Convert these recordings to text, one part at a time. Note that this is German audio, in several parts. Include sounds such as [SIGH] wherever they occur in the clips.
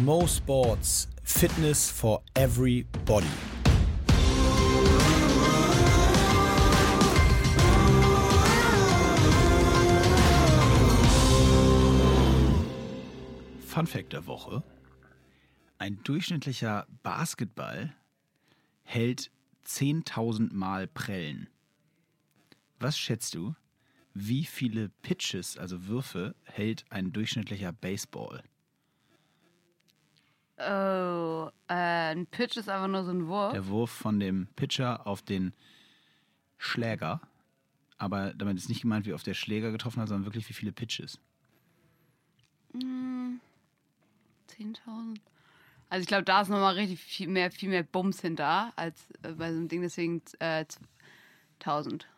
Mo Sports, Fitness for everybody. Fun Fact der Woche. Ein durchschnittlicher Basketball hält 10.000 Mal Prellen. Was schätzt du, wie viele Pitches, also Würfe, hält ein durchschnittlicher Baseball? Oh, äh, ein Pitch ist einfach nur so ein Wurf. Der Wurf von dem Pitcher auf den Schläger. Aber damit ist nicht gemeint, wie oft der Schläger getroffen hat, sondern wirklich, wie viele Pitches. 10.000. Also ich glaube, da ist nochmal richtig viel mehr, viel mehr Bums hinter als äh, bei so einem Ding, deswegen äh, 1000.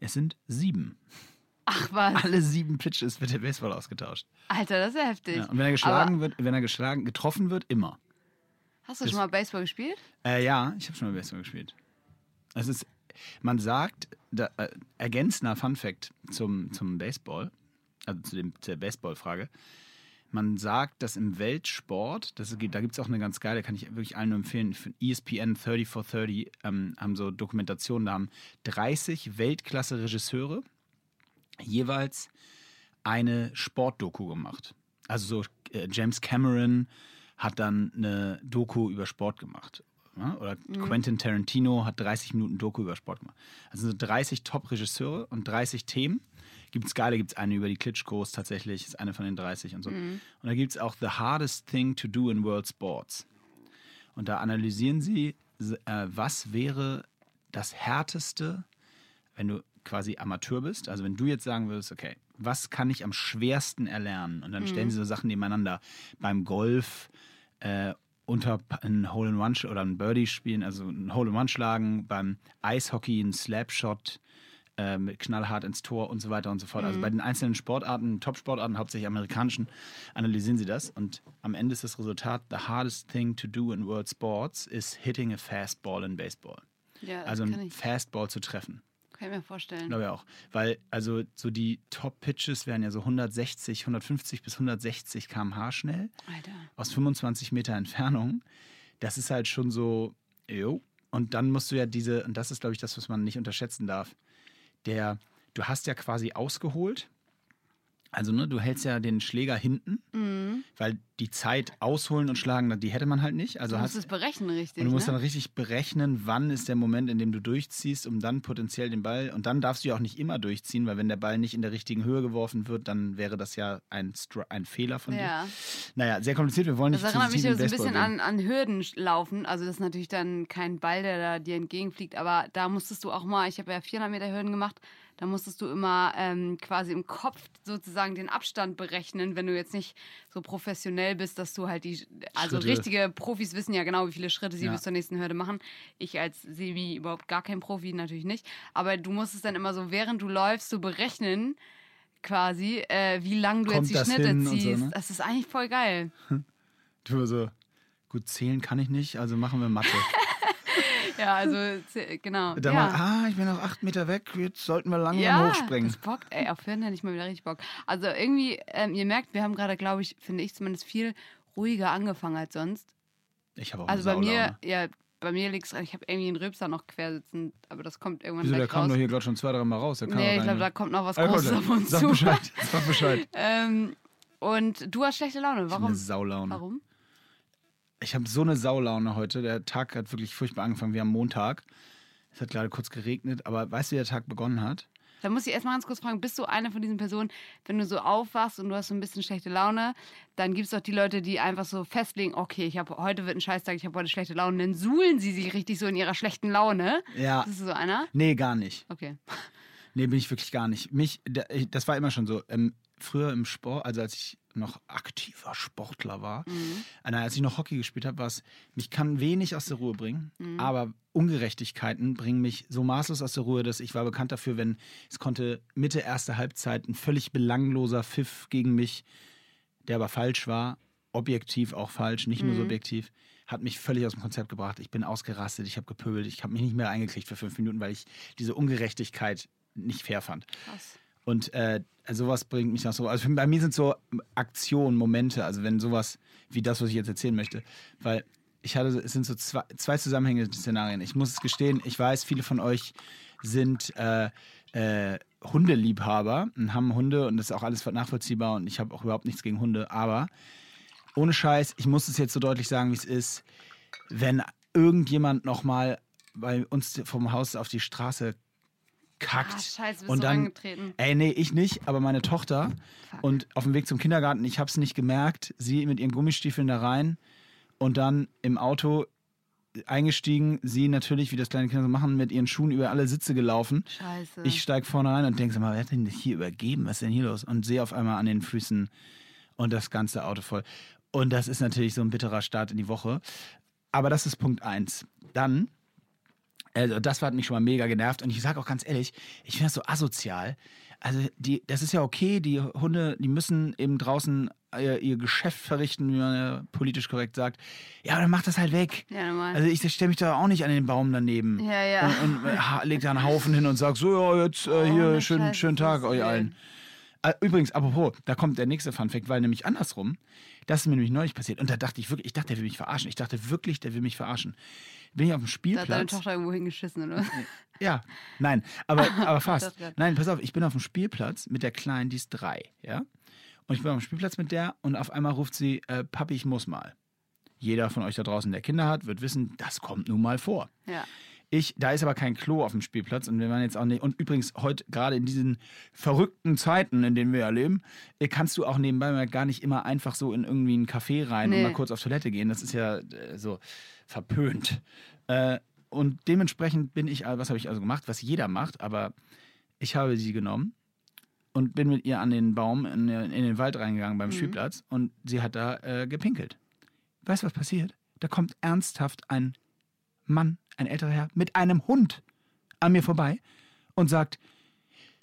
Es sind sieben. Ach was. Alle sieben Pitches wird der Baseball ausgetauscht. Alter, das ist ja heftig. Ja, und wenn er geschlagen Aber wird, wenn er geschlagen, getroffen wird, immer. Hast du das- schon mal Baseball gespielt? Äh, ja, ich habe schon mal Baseball gespielt. Es ist, man sagt, da, äh, ergänzender Fun Fact zum, zum Baseball, also zu, dem, der Baseball-Frage. Man sagt, dass im Weltsport, das, da gibt es auch eine ganz geile, kann ich wirklich allen nur empfehlen, für ESPN 30 for 30 ähm, haben so Dokumentationen, da haben 30 Weltklasse-Regisseure jeweils eine Sportdoku gemacht. Also so äh, James Cameron hat dann eine Doku über Sport gemacht. Ja? Oder Quentin Tarantino hat 30 Minuten Doku über Sport gemacht. Also so 30 Top-Regisseure und 30 Themen. Gibt es geile, gibt es eine über die Klitschkos tatsächlich, ist eine von den 30 und so. Und da gibt es auch The Hardest Thing to Do in World Sports. Und da analysieren sie, äh, was wäre das Härteste, wenn du quasi Amateur bist, also wenn du jetzt sagen würdest, okay, was kann ich am schwersten erlernen? Und dann stellen sie so Sachen nebeneinander. Beim Golf äh, unter ein Hole-in-One sch- oder ein Birdie spielen, also ein Hole-in-One schlagen, beim Eishockey ein Slapshot äh, mit knallhart ins Tor und so weiter und so fort. Also bei den einzelnen Sportarten, Top-Sportarten, hauptsächlich amerikanischen, analysieren sie das und am Ende ist das Resultat, the hardest thing to do in world sports is hitting a fastball in baseball. Ja, Also kann ein ich, Fastball zu treffen. Kann ich mir vorstellen. Glaube ich auch. Weil, also so die Top-Pitches wären ja so 160, 150 bis 160 km/h schnell Alter. aus 25 Meter Entfernung. Das ist halt schon so, jo. Und dann musst du ja diese, und das ist, glaube ich, das, was man nicht unterschätzen darf. Der, du hast ja quasi ausgeholt. Also, ne, du hältst ja den Schläger hinten, Mhm. weil die Zeit ausholen und schlagen, die hätte man halt nicht. Also Du musst hast, es berechnen, richtig. und du musst ne? dann richtig berechnen, wann ist der Moment, in dem du durchziehst, um dann potenziell den Ball. Und dann darfst du ja auch nicht immer durchziehen, weil wenn der Ball nicht in der richtigen Höhe geworfen wird, dann wäre das ja ein, Str- ein Fehler von ja. dir. Naja, sehr kompliziert. Wir wollen Das nicht zu erinnert mich so in ein bisschen an, an Hürden laufen. Also das ist natürlich dann kein Ball, der da dir entgegenfliegt, aber da musstest du auch mal, ich habe ja 400 Meter Hürden gemacht, da musstest du immer ähm, quasi im Kopf sozusagen den Abstand berechnen, wenn du jetzt nicht so professionell bist, dass du halt die, also Schritte. richtige Profis wissen ja genau, wie viele Schritte sie Ja. bis zur nächsten Hürde machen. Ich als Semi überhaupt gar kein Profi natürlich nicht, aber du musst es dann immer so, während du läufst, so berechnen quasi, äh, wie lang du Kommt jetzt die Schnitte und so, ziehst. ne? Das ist eigentlich voll geil. [LAUGHS] Du so, gut, zählen kann ich nicht, also machen wir Mathe. [LAUGHS] Ja, also genau. Dann ja. mal, ah, ich bin noch acht Meter weg, jetzt sollten wir langsam ja, hochspringen. das bockt, ey, auf Hürden hätte ich mal wieder richtig Bock. Also irgendwie, ähm, ihr merkt, wir haben gerade, glaube ich, finde ich zumindest viel ruhiger angefangen als sonst. Ich habe auch Also bei mir, ja, bei mir liegt es, ich habe irgendwie einen Rülpser noch quer sitzen, aber das kommt irgendwann Wieso, der kam raus. doch hier gerade schon zwei, drei Mal raus. Der kam nee, ich glaube, da kommt noch was Ah, Großes auf uns Sag zu. Bescheid, sag Bescheid. [LAUGHS] ähm, und du hast schlechte Laune. Ich Warum? eine Saulaune. Warum? Ich habe so eine Saulaune heute. Der Tag hat wirklich furchtbar angefangen. Wir haben Montag. Es hat gerade kurz geregnet, aber weißt du, wie der Tag begonnen hat? Da muss ich erstmal ganz kurz fragen, bist du eine von diesen Personen, wenn du so aufwachst und du hast so ein bisschen schlechte Laune, dann gibt es doch die Leute, die einfach so festlegen, okay, ich habe heute wird ein Scheißtag, ich habe heute schlechte Laune, dann suhlen sie sich richtig so in ihrer schlechten Laune. Ja. Bist du so einer? Nee, gar nicht. Okay. Nee, bin ich wirklich gar nicht. Mich, da- ich- das war immer schon so. Ähm, früher im Sport, also als ich noch aktiver Sportler war, äh, nein, als ich noch Hockey gespielt habe, war es, mich kann wenig aus der Ruhe bringen, aber Ungerechtigkeiten bringen mich so maßlos aus der Ruhe, dass ich war bekannt dafür, wenn es konnte Mitte erste Halbzeit ein völlig belangloser Pfiff gegen mich, der aber falsch war, objektiv auch falsch, nicht nur subjektiv, hat mich völlig aus dem Konzept gebracht. Ich bin ausgerastet, ich habe gepöbelt, ich habe mich nicht mehr eingekriegt für fünf Minuten, weil ich diese Ungerechtigkeit nicht fair fand. Krass. Und äh, sowas bringt mich nach so. Also bei mir sind so Aktionen, Momente, also wenn sowas wie das, was ich jetzt erzählen möchte. Weil ich hatte, es sind so zwei, zwei zusammenhängende Szenarien. Ich muss es gestehen, ich weiß, viele von euch sind äh, äh, Hundeliebhaber und haben Hunde und das ist auch alles nachvollziehbar und ich habe auch überhaupt nichts gegen Hunde. Aber ohne Scheiß, ich muss es jetzt so deutlich sagen, wie es ist, wenn irgendjemand nochmal bei uns vom Haus auf die Straße kackt. Ah, scheiße, bist und dann, angetreten. ey, nee, ich nicht, aber meine Tochter. Fuck. Und auf dem Weg zum Kindergarten, ich habe es nicht gemerkt, sie mit ihren Gummistiefeln da rein und dann im Auto eingestiegen, sie natürlich, wie das kleine Kinder so machen, mit ihren Schuhen über alle Sitze gelaufen. Scheiße. Ich steige vorne rein und denke, mal, wer hat denn das hier übergeben? Was ist denn hier los? Und sehe auf einmal an den Füßen und das ganze Auto voll. Und das ist natürlich so ein bitterer Start in die Woche. Aber das ist Punkt eins. Dann, also das hat mich schon mal mega genervt. Und ich sage auch ganz ehrlich, ich finde das so asozial. Also die, das ist ja okay, die Hunde, die müssen eben draußen ihr, ihr Geschäft verrichten, wie man ja politisch korrekt sagt. Ja, aber dann macht das halt weg. ja, normal. Also ich stelle mich da auch nicht an den Baum daneben. ja, ja. Und, und äh, leg da einen Haufen hin und sag so, ja, jetzt äh, Oh, hier, ne schönen, schönen Tag euch allen. Äh, Übrigens, apropos, da kommt der nächste Funfact, weil nämlich andersrum, das ist mir nämlich neulich passiert. Und da dachte ich wirklich, ich dachte, der will mich verarschen. Ich dachte wirklich, der will mich verarschen. Bin ich auf dem da hat deine Spielplatz. Tochter irgendwo hingeschissen, oder? Ja, nein, aber, [LAUGHS] aber fast. Nein, pass auf, ich bin auf dem Spielplatz mit der Kleinen, die ist drei, ja. Und ich bin auf dem Spielplatz mit der und auf einmal ruft sie, äh, Papi, ich muss mal. Jeder von euch da draußen, der Kinder hat, wird wissen, das kommt nun mal vor. Ja. Ich, da ist aber kein Klo auf dem Spielplatz und wir waren jetzt auch nicht. Und übrigens, heute, gerade in diesen verrückten Zeiten, in denen wir ja leben, äh, kannst du auch nebenbei mal gar nicht immer einfach so in irgendwie einen Café rein und Nee. mal kurz auf Toilette gehen. Das ist ja äh, so verpönt. Äh, und dementsprechend bin ich, was habe ich also gemacht, was jeder macht, aber ich habe sie genommen und bin mit ihr an den Baum in, in den Wald reingegangen beim Mhm. Spielplatz und sie hat da äh, gepinkelt. Weißt du, was passiert? Da kommt ernsthaft ein Mann, ein älterer Herr, mit einem Hund an mir vorbei und sagt,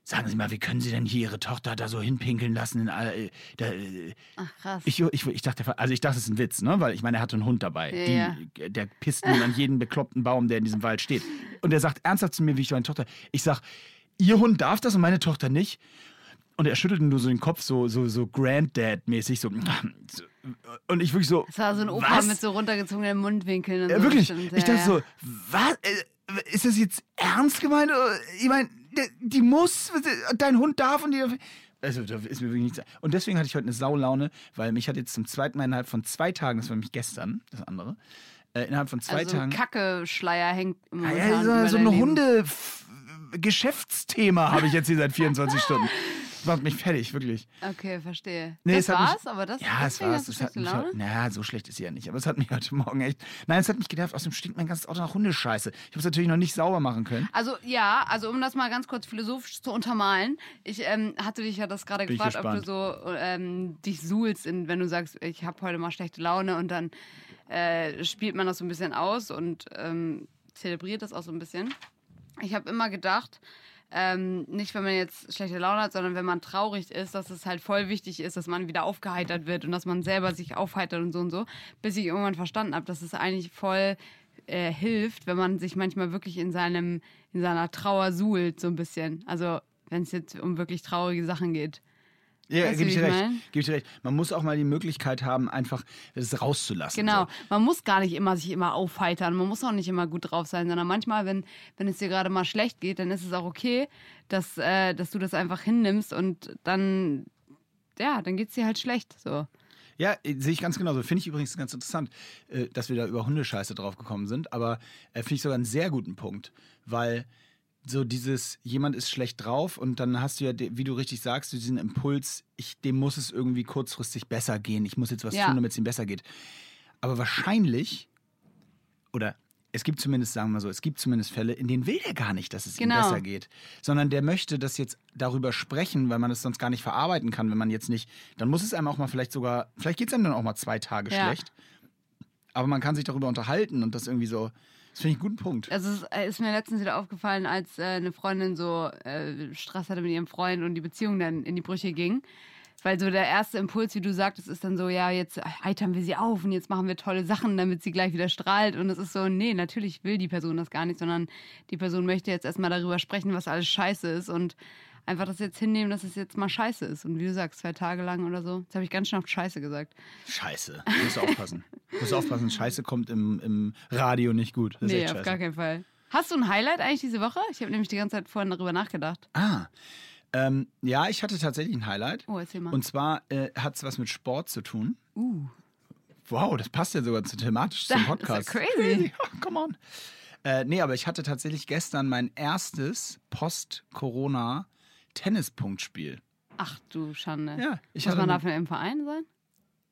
sagen Sie mal, wie können Sie denn hier Ihre Tochter da so hinpinkeln lassen? In, all- äh, da, äh, Ach, krass. ich, ich, ich dachte, also ich dachte, es ist ein Witz, ne? Weil ich meine, er hatte einen Hund dabei. Ja, Die, Der pisst nun an jeden bekloppten Baum, der in diesem Wald steht. Und er sagt ernsthaft zu mir, wie ich meine Tochter. Ich sag, Ihr Hund darf das und meine Tochter nicht. Und er schüttelte nur so den Kopf, so, so, so Granddad-mäßig, so. so. Und ich wirklich so. das war so ein Opa was? mit so runtergezogenen Mundwinkeln. Und Äh, so wirklich. bestimmt. Ich ja, dachte so, was? Äh, Ist das jetzt ernst gemeint? Ich meine, die, die muss, dein Hund darf und die darf. Also, da ist mir wirklich nichts. Und deswegen hatte ich heute eine Saulaune, weil mich hat jetzt zum zweiten Mal innerhalb von zwei Tagen, das war nämlich gestern, das andere, äh, innerhalb von zwei also Tagen. Kacke-Schleier hängt im ja, über so, so ein. Hunde-Geschäftsthema habe ich jetzt hier seit [LAUGHS] 24 Stunden. Das macht mich fertig, wirklich. Okay, verstehe. Nee, das es hat mich- war's, aber das Ja, es deswegen war hast du es. hat mich heute, naja, so schlecht ist sie ja nicht. Aber es hat mich heute Morgen echt. Nein, es hat mich genervt. Außerdem stinkt mein ganzes Auto nach Hundescheiße. Ich habe es natürlich noch nicht sauber machen können. Also ja, also um das mal ganz kurz philosophisch zu untermalen. Ich ähm, hatte dich ja das gerade gefragt, ob du so ähm, dich suhlst, in, wenn du sagst, ich habe heute mal schlechte Laune und dann äh, spielt man das so ein bisschen aus und ähm, zelebriert das auch so ein bisschen. Ich habe immer gedacht, ähm, nicht wenn man jetzt schlechte Laune hat, sondern wenn man traurig ist, dass es halt voll wichtig ist, dass man wieder aufgeheitert wird und dass man selber sich aufheitert und so und so, bis ich irgendwann verstanden habe, dass es eigentlich voll äh, hilft, wenn man sich manchmal wirklich in seinem in seiner Trauer suhlt so ein bisschen. Also wenn es jetzt um wirklich traurige Sachen geht. Ja, gebe ich dir recht. Gebe ich dir recht. Man muss auch mal die Möglichkeit haben, einfach es rauszulassen. Genau. So. Man muss gar nicht immer sich immer aufheitern. Man muss auch nicht immer gut drauf sein, sondern manchmal, wenn, wenn es dir gerade mal schlecht geht, dann ist es auch okay, dass, äh, dass du das einfach hinnimmst und dann, ja, dann geht es dir halt schlecht. So. Ja, äh, sehe ich ganz genauso. Finde ich übrigens ganz interessant, äh, dass wir da über Hundescheiße drauf gekommen sind. Aber äh, finde ich sogar einen sehr guten Punkt, weil so dieses, jemand ist schlecht drauf und dann hast du ja, wie du richtig sagst, diesen Impuls, ich, dem muss es irgendwie kurzfristig besser gehen. Ich muss jetzt was Ja. tun, damit es ihm besser geht. Aber wahrscheinlich, oder es gibt zumindest, sagen wir mal so, es gibt zumindest Fälle, in denen will er gar nicht, dass es Genau. ihm besser geht. Sondern der möchte das jetzt darüber sprechen, weil man es sonst gar nicht verarbeiten kann, wenn man jetzt nicht, dann muss es einem auch mal vielleicht sogar, vielleicht geht es einem dann auch mal zwei Tage Ja. schlecht. Aber man kann sich darüber unterhalten und das irgendwie so, das finde ich einen guten Punkt. Also es äh, ist mir letztens wieder aufgefallen, als äh, eine Freundin so äh, Stress hatte mit ihrem Freund und die Beziehung dann in die Brüche ging. Weil so der erste Impuls, wie du sagtest, ist dann so, ja, jetzt heitern wir sie auf und jetzt machen wir tolle Sachen, damit sie gleich wieder strahlt. Und es ist so, nee, natürlich will die Person das gar nicht, sondern die Person möchte jetzt erstmal darüber sprechen, was alles scheiße ist. Und einfach das jetzt hinnehmen, dass es jetzt mal scheiße ist. Und wie du sagst, zwei Tage lang oder so. Jetzt habe ich ganz schön oft Scheiße gesagt. Scheiße. Musst du aufpassen. Musst du aufpassen, Scheiße kommt im, im Radio nicht gut. Das ist nee, auf gar keinen Fall. Hast du ein Highlight eigentlich diese Woche? Ich habe nämlich die ganze Zeit vorhin darüber nachgedacht. Ah. Ähm, ja, ich hatte tatsächlich ein Highlight. Oh, erzähl mal. Und zwar äh, hat es was mit Sport zu tun. uh, Wow, das passt ja sogar zu thematisch zum [LAUGHS] Das ist ja Podcast. crazy. [LAUGHS] Ja, come on. Äh, nee, aber ich hatte tatsächlich gestern mein erstes Post-Corona-Tennispunktspiel. ach du Schande. Ja, ich Muss man eine- dafür im Verein sein?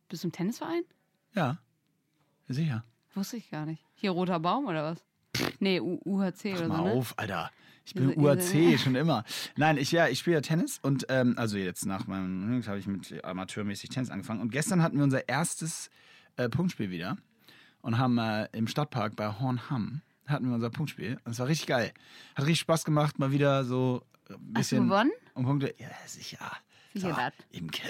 Bist du im Tennisverein? Ja, sicher. Wusste ich gar nicht. Hier roter Baum oder was? Nee, U UHC Mach oder mal so, ne? auf, Alter. Ich bin se- ihr UAC se- schon immer. Nein, ich ja, ich spiele ja Tennis und ähm, also jetzt nach meinem, jetzt habe ich mit amateurmäßig Tennis angefangen und gestern hatten wir unser erstes äh, Punktspiel wieder und haben äh, im Stadtpark bei Hornham hatten wir unser Punktspiel und es war richtig geil. Hat richtig Spaß gemacht, mal wieder so ein Hast du bisschen gewonnen? um Punkte. Ja, sicher. Sicher dat. Imke.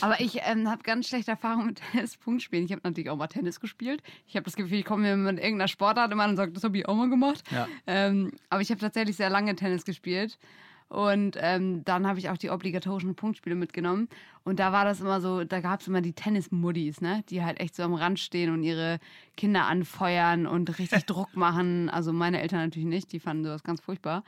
Aber ich ähm, habe ganz schlechte Erfahrungen mit Tennis-Punktspielen. Ich habe natürlich auch mal Tennis gespielt. Ich habe das Gefühl, ich komme mir mit irgendeiner Sportart immer und sage, das habe ich auch mal gemacht. Ja. Ähm, aber ich habe tatsächlich sehr lange Tennis gespielt. Und ähm, dann habe ich auch die obligatorischen Punktspiele mitgenommen. Und da war das immer so, da gab es immer die Tennis-Muddis, ne? die halt echt so am Rand stehen und ihre Kinder anfeuern und richtig [LAUGHS] Druck machen. Also meine Eltern natürlich nicht, die fanden sowas ganz furchtbar.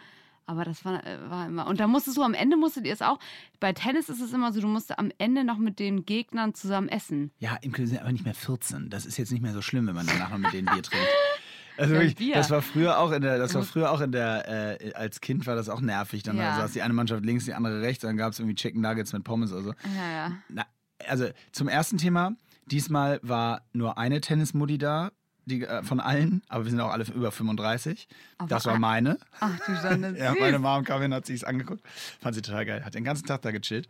Aber das war, äh, war immer. Und da musstest du am Ende, musstet ihr es auch. Bei Tennis ist es immer so, du musst am Ende noch mit den Gegnern zusammen essen. Ja, Imke sind aber nicht mehr 14. Das ist jetzt nicht mehr so schlimm, wenn man danach noch mit denen Bier trinkt. [LAUGHS] Also Ja, wirklich, Bier. das war früher auch in der, das war früher auch in der, äh, als Kind war das auch nervig. Dann Ja. saß die eine Mannschaft links, die andere rechts, dann gab es irgendwie Chicken Nuggets mit Pommes oder so. Ja, ja. Na, also zum ersten Thema, diesmal war nur eine Tennismuddi da, die, äh, von allen, aber wir sind auch alle über 35. Aber das war ein- meine. Ach du Schande. [LAUGHS] Ja, meine Mom kam hin, hat sich's angeguckt. Fand sie total geil. Hat den ganzen Tag da gechillt.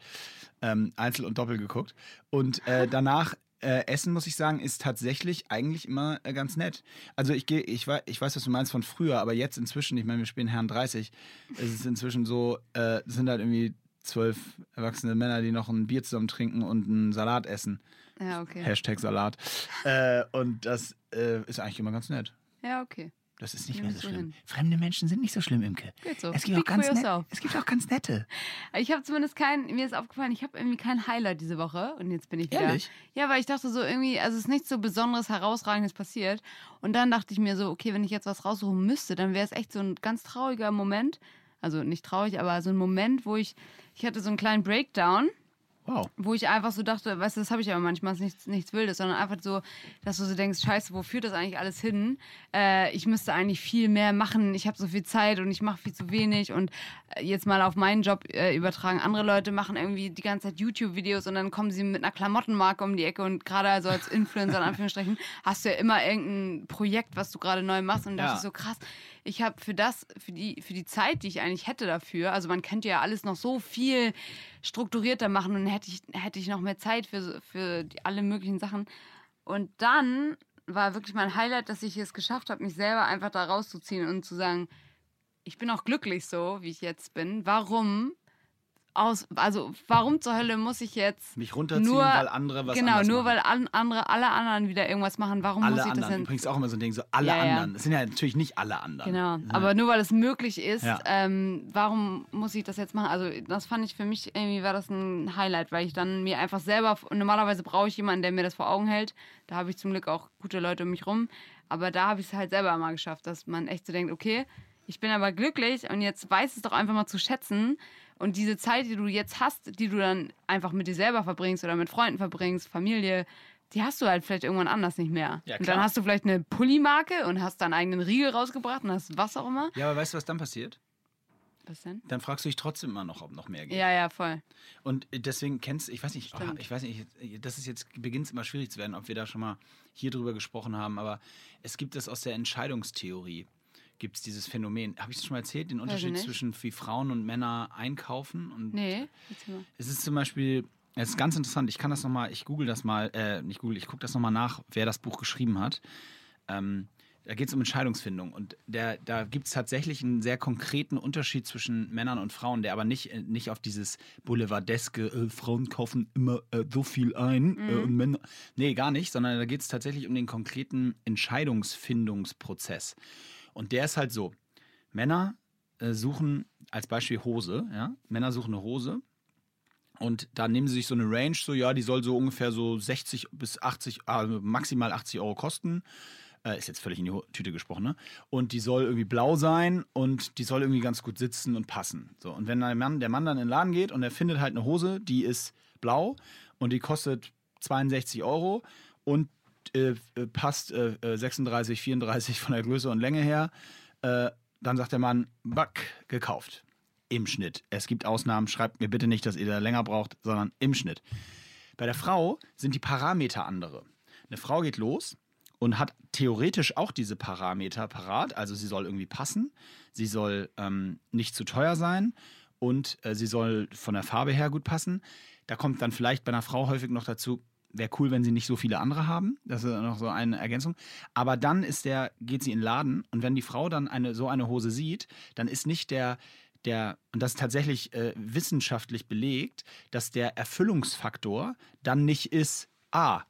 Ähm, Einzel und Doppel geguckt. Und äh, [LAUGHS] danach äh, Essen, muss ich sagen, ist tatsächlich eigentlich immer äh, ganz nett. Also ich gehe, ich, wei- ich weiß, was du meinst von früher, aber jetzt inzwischen, ich meine, wir spielen Herren 30, es ist inzwischen so, äh, es sind halt irgendwie zwölf erwachsene Männer, die noch ein Bier zusammen trinken und einen Salat essen. Ja, [LAUGHS] okay. Hashtag Salat. [LAUGHS] Äh, und das äh, ist eigentlich immer ganz nett. Ja, okay. Das ist nicht Nimm mehr so schlimm. hin. Fremde Menschen sind nicht so schlimm, Imke. Geht so. Es gibt, auch Speak ganz net, es gibt auch ganz nette. [LAUGHS] Ich habe zumindest kein, mir ist aufgefallen, ich habe irgendwie kein Highlight diese Woche und jetzt bin ich wieder. Ehrlich? Ja, weil ich dachte so irgendwie, also es ist nichts so Besonderes, Herausragendes passiert. Und dann dachte ich mir so, okay, wenn ich jetzt was raussuchen müsste, dann wäre es echt so ein ganz trauriger Moment. Also nicht traurig, aber so ein Moment, wo ich, ich hatte so einen kleinen Breakdown Wow. wo ich einfach so dachte, weißt du, das habe ich aber manchmal ist nichts, nichts Wildes, sondern einfach so, dass du so denkst, scheiße, wo führt das eigentlich alles hin? Äh, ich müsste eigentlich viel mehr machen, ich habe so viel Zeit und ich mache viel zu wenig und äh, jetzt mal auf meinen Job äh, übertragen. Andere Leute machen irgendwie die ganze Zeit YouTube-Videos und dann kommen sie mit einer Klamottenmarke um die Ecke und gerade also als Influencer in [LAUGHS] Anführungsstrichen hast du ja immer irgendein Projekt, was du gerade neu machst und Ja. dachte ich so krass, ich habe für das, für die, für die Zeit, die ich eigentlich hätte dafür, also man könnte ja alles noch so viel strukturierter machen und hätte ich, hätte ich noch mehr Zeit für, für die, alle möglichen Sachen. Und dann war wirklich mein Highlight, dass ich es geschafft habe, mich selber einfach da rauszuziehen und zu sagen, ich bin auch glücklich so, wie ich jetzt bin. Warum? Aus, also warum zur Hölle muss ich jetzt Mich runterziehen, nur, weil andere was genau, nur machen. weil an, andere, alle anderen wieder irgendwas machen. Warum alle muss ich das anderen. denn? Übrigens auch immer so ein Ding, so alle Ja, anderen. Das sind ja natürlich nicht alle anderen. Genau, aber nur weil es möglich ist, Ja. ähm, warum muss ich das jetzt machen? Also das fand ich für mich irgendwie war das ein Highlight, weil ich dann mir einfach selber normalerweise brauche ich jemanden, der mir das vor Augen hält. Da habe ich zum Glück auch gute Leute um mich rum, aber da habe ich es halt selber mal geschafft, dass man echt so denkt, okay, ich bin aber glücklich und jetzt weiß es doch einfach mal zu schätzen. Und diese Zeit, die du jetzt hast, die du dann einfach mit dir selber verbringst oder mit Freunden verbringst, Familie, die hast du halt vielleicht irgendwann anders nicht mehr. Ja, und dann hast du vielleicht eine Pulli-Marke und hast deinen eigenen Riegel rausgebracht und hast was auch immer. Ja, aber weißt du, was dann passiert? Was denn? Dann fragst du dich trotzdem immer noch, ob noch mehr geht. Ja, ja, voll. Und deswegen kennst ich weiß nicht, oh, ich weiß nicht, das ist jetzt beginnt es immer schwierig zu werden, ob wir da schon mal hier drüber gesprochen haben, aber es gibt es aus der Entscheidungstheorie. Gibt es dieses Phänomen? Habe ich es schon mal erzählt? Den Unterschied zwischen wie Frauen und Männer einkaufen? Und Nee. Es ist zum Beispiel, es ist ganz interessant, ich kann das nochmal, ich google das mal, äh, nicht google, ich gucke das nochmal nach, wer das Buch geschrieben hat. Ähm, da geht es um Entscheidungsfindung und der, da gibt es tatsächlich einen sehr konkreten Unterschied zwischen Männern und Frauen, der aber nicht, äh, nicht auf dieses boulevardeske, äh, Frauen kaufen immer äh, so viel ein äh, und Männer, nee, gar nicht, sondern da geht es tatsächlich um den konkreten Entscheidungsfindungsprozess. Und der ist halt so, Männer äh, suchen als Beispiel Hose, ja. Männer suchen eine Hose und dann nehmen sie sich so eine Range, so ja, die soll so ungefähr so 60 bis 80, also maximal 80 Euro kosten. Äh, ist jetzt völlig in die Tüte gesprochen, ne? Und die soll irgendwie blau sein und die soll irgendwie ganz gut sitzen und passen. So, und wenn der Mann, der Mann dann in den Laden geht und er findet halt eine Hose, die ist blau und die kostet 62 Euro und äh, äh, passt äh, äh, 36, 34 von der Größe und Länge her, äh, dann sagt der Mann, back, gekauft. Im Schnitt. Es gibt Ausnahmen, schreibt mir bitte nicht, dass ihr da länger braucht, sondern im Schnitt. Bei der Frau sind die Parameter andere. Eine Frau geht los und hat theoretisch auch diese Parameter parat. Also sie soll irgendwie passen, sie soll ähm, nicht zu teuer sein und äh, sie soll von der Farbe her gut passen. Da kommt dann vielleicht bei einer Frau häufig noch dazu, wäre cool, wenn sie nicht so viele andere haben. Das ist noch so eine Ergänzung. Aber dann ist der, geht sie in den Laden und wenn die Frau dann eine, so eine Hose sieht, dann ist nicht der, der, und das ist tatsächlich äh, wissenschaftlich belegt, dass der Erfüllungsfaktor dann nicht ist, ah,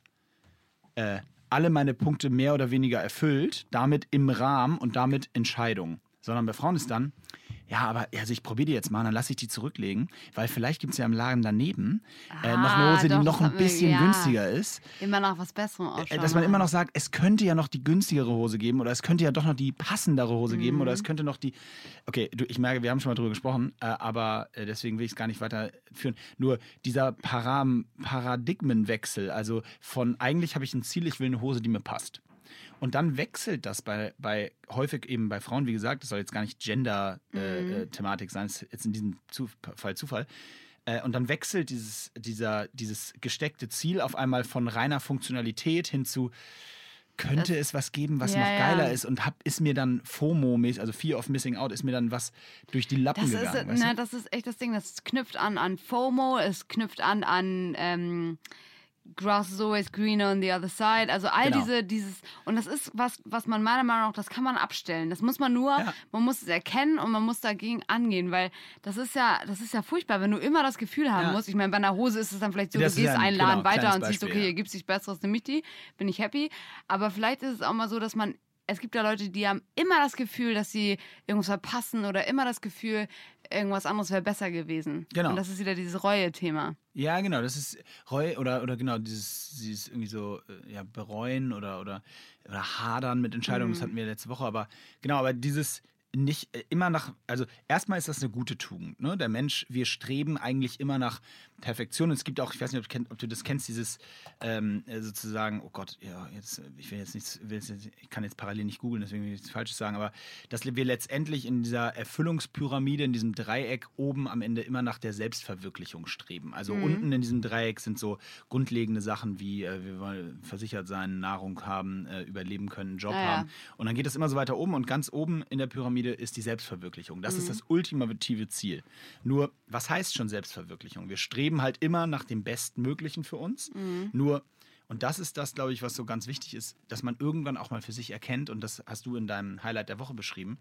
äh, alle meine Punkte mehr oder weniger erfüllt, damit im Rahmen und damit Entscheidung. Sondern bei Frauen ist dann, ja, aber also ich probiere die jetzt mal, dann lasse ich die zurücklegen, weil vielleicht gibt es ja im Laden daneben äh, noch eine Ah, Hose, doch, die noch ein bisschen ja. günstiger ist. Immer nach was Besserem Äh, ausschauen. dass man immer noch sagt, es könnte ja noch die günstigere Hose geben oder es könnte ja doch noch die passendere Hose geben oder es könnte noch die. Okay, du, ich merke, wir haben schon mal drüber gesprochen, äh, aber äh, deswegen will ich es gar nicht weiterführen. Nur dieser Param Paradigmenwechsel, also von eigentlich habe ich ein Ziel, ich will eine Hose, die mir passt. Und dann wechselt das bei, bei häufig eben bei Frauen, wie gesagt, das soll jetzt gar nicht Gender-Thematik sein, das ist jetzt in diesem Fall Zufall. Äh, und dann wechselt dieses, dieser, dieses gesteckte Ziel auf einmal von reiner Funktionalität hin zu, könnte es was geben, was Ja, noch ja. geiler ist und hab, ist mir dann FOMO-mäßig, also Fear of Missing Out, ist mir dann was durch die Lappen Das gegangen. ist, du? das ist echt das Ding. Das knüpft an an FOMO, es knüpft an an ähm, Grass is always greener on the other side. Also all Genau. diese, dieses, und das ist was, was man meiner Meinung nach, das kann man abstellen. Das muss man nur, Ja. man muss es erkennen und man muss dagegen angehen, weil das ist ja, das ist ja furchtbar, wenn du immer das Gefühl haben Ja. musst. Ich meine, bei einer Hose ist es dann vielleicht so, Das du gehst ein- einen Laden genau, weiter und siehst, okay, hier gibt es nichts Besseres, nimm ich die, bin ich happy. Aber vielleicht ist es auch mal so, dass man es gibt ja Leute, die haben immer das Gefühl, dass sie irgendwas verpassen oder immer das Gefühl, irgendwas anderes wäre besser gewesen. Genau. Und das ist wieder dieses Reue-Thema. Ja, genau, das ist Reue oder, oder genau, dieses, dieses irgendwie so äh, ja, bereuen oder, oder, oder hadern mit Entscheidungen, Mhm. das hatten wir letzte Woche, aber genau, aber dieses nicht äh, immer nach, also erstmal ist das eine gute Tugend, ne? Der Mensch, wir streben eigentlich immer nach Perfektion. Und es gibt auch, ich weiß nicht, ob, du ob du das kennst, dieses ähm, äh, sozusagen, oh Gott, ja, jetzt, ich will jetzt nichts, will jetzt, ich kann jetzt parallel nicht googeln, deswegen will ich nichts Falsches sagen, aber dass wir letztendlich in dieser Erfüllungspyramide, in diesem Dreieck oben am Ende immer nach der Selbstverwirklichung streben. Also Mhm. unten in diesem Dreieck sind so grundlegende Sachen wie äh, wir wollen versichert sein, Nahrung haben, äh, überleben können, einen Job Ah, ja. haben. Und dann geht es immer so weiter oben und ganz oben in der Pyramide ist die Selbstverwirklichung. Das Mhm. ist das ultimative Ziel. Nur, was heißt schon Selbstverwirklichung? Wir streben halt immer nach dem Bestmöglichen für uns. Mhm. Nur, und das ist das, glaube ich, was so ganz wichtig ist, dass man irgendwann auch mal für sich erkennt, und das hast du in deinem Highlight der Woche beschrieben,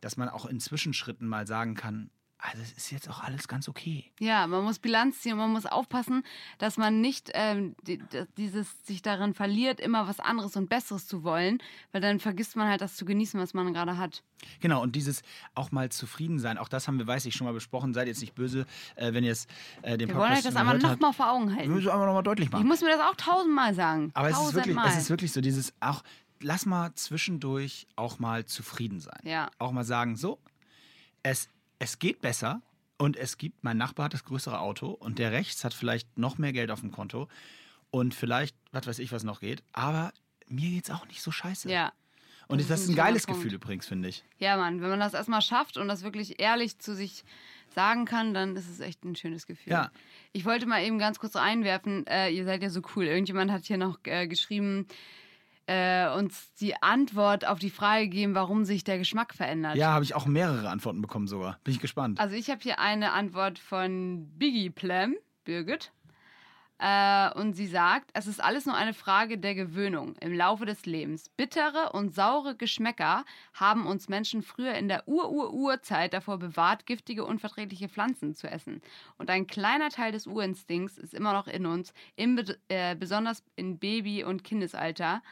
dass man auch in Zwischenschritten mal sagen kann, also es ist jetzt auch alles ganz okay. Ja, man muss Bilanz ziehen und man muss aufpassen, dass man nicht ähm, die, die- dieses sich darin verliert, immer was anderes und Besseres zu wollen, weil dann vergisst man halt das zu genießen, was man gerade hat. Genau, und dieses auch mal zufrieden sein, auch das haben wir, weiß ich, schon mal besprochen. Seid jetzt nicht böse, äh, wenn ihr es äh, den Wir wollen euch Podcast das einmal nochmal vor Augen Wir halten. müssen einfach nochmal deutlich Ich machen. muss mir das auch tausendmal sagen. Aber es ist, wirklich, es ist wirklich so, dieses auch, lass mal zwischendurch auch mal zufrieden sein. Ja. Auch mal sagen, so, es, es geht besser und es gibt, mein Nachbar hat das größere Auto und der rechts hat vielleicht noch mehr Geld auf dem Konto und vielleicht, was weiß ich, was noch geht, aber mir geht's auch nicht so scheiße. Ja. und das das, ist ein ein geiles Punkt. Gefühl übrigens, finde ich. Ja, Mann, wenn man das erstmal schafft und das wirklich ehrlich zu sich sagen kann, dann ist es echt ein schönes Gefühl. Ja. Ich wollte mal eben ganz kurz einwerfen, äh, ihr seid ja so cool. Irgendjemand hat hier noch äh, geschrieben, äh, uns die Antwort auf die Frage gegeben, warum sich der Geschmack verändert. Ja, habe ich auch mehrere Antworten bekommen sogar. Bin ich gespannt. Also ich habe hier eine Antwort von Biggie Plem, Birgit. Äh, und sie sagt, es ist alles nur eine Frage der Gewöhnung im Laufe des Lebens. Bittere und saure Geschmäcker haben uns Menschen früher in der Ur-Ur-Urzeit davor bewahrt, giftige, unverträgliche Pflanzen zu essen. Und ein kleiner Teil des Urinstinkts ist immer noch in uns, im, äh, besonders in Baby- und Kindesalter.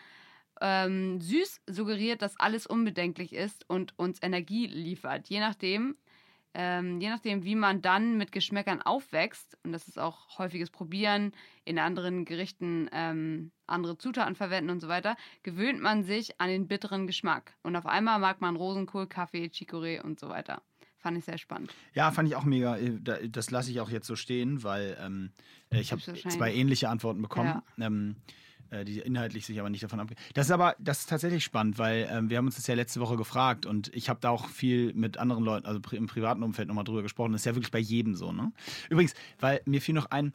Ähm, süß suggeriert, dass alles unbedenklich ist und uns Energie liefert. Je nachdem, ähm, je nachdem, wie man dann mit Geschmäckern aufwächst, und das ist auch häufiges Probieren, in anderen Gerichten ähm, andere Zutaten verwenden und so weiter, gewöhnt man sich an den bitteren Geschmack. Und auf einmal mag man Rosenkohl, Kaffee, Chicorée und so weiter. Fand ich sehr spannend. Ja, fand ich auch mega. Äh, das lasse ich auch jetzt so stehen, weil ähm, ich habe zwei ähnliche Antworten bekommen. Ja. Ähm, äh, die inhaltlich sich aber nicht davon abgehen. Das ist aber, das ist tatsächlich spannend, weil ähm, wir haben uns das ja letzte Woche gefragt und ich habe da auch viel mit anderen Leuten, also im privaten Umfeld nochmal drüber gesprochen. Das ist ja wirklich bei jedem so, ne? Übrigens, weil mir fiel noch ein,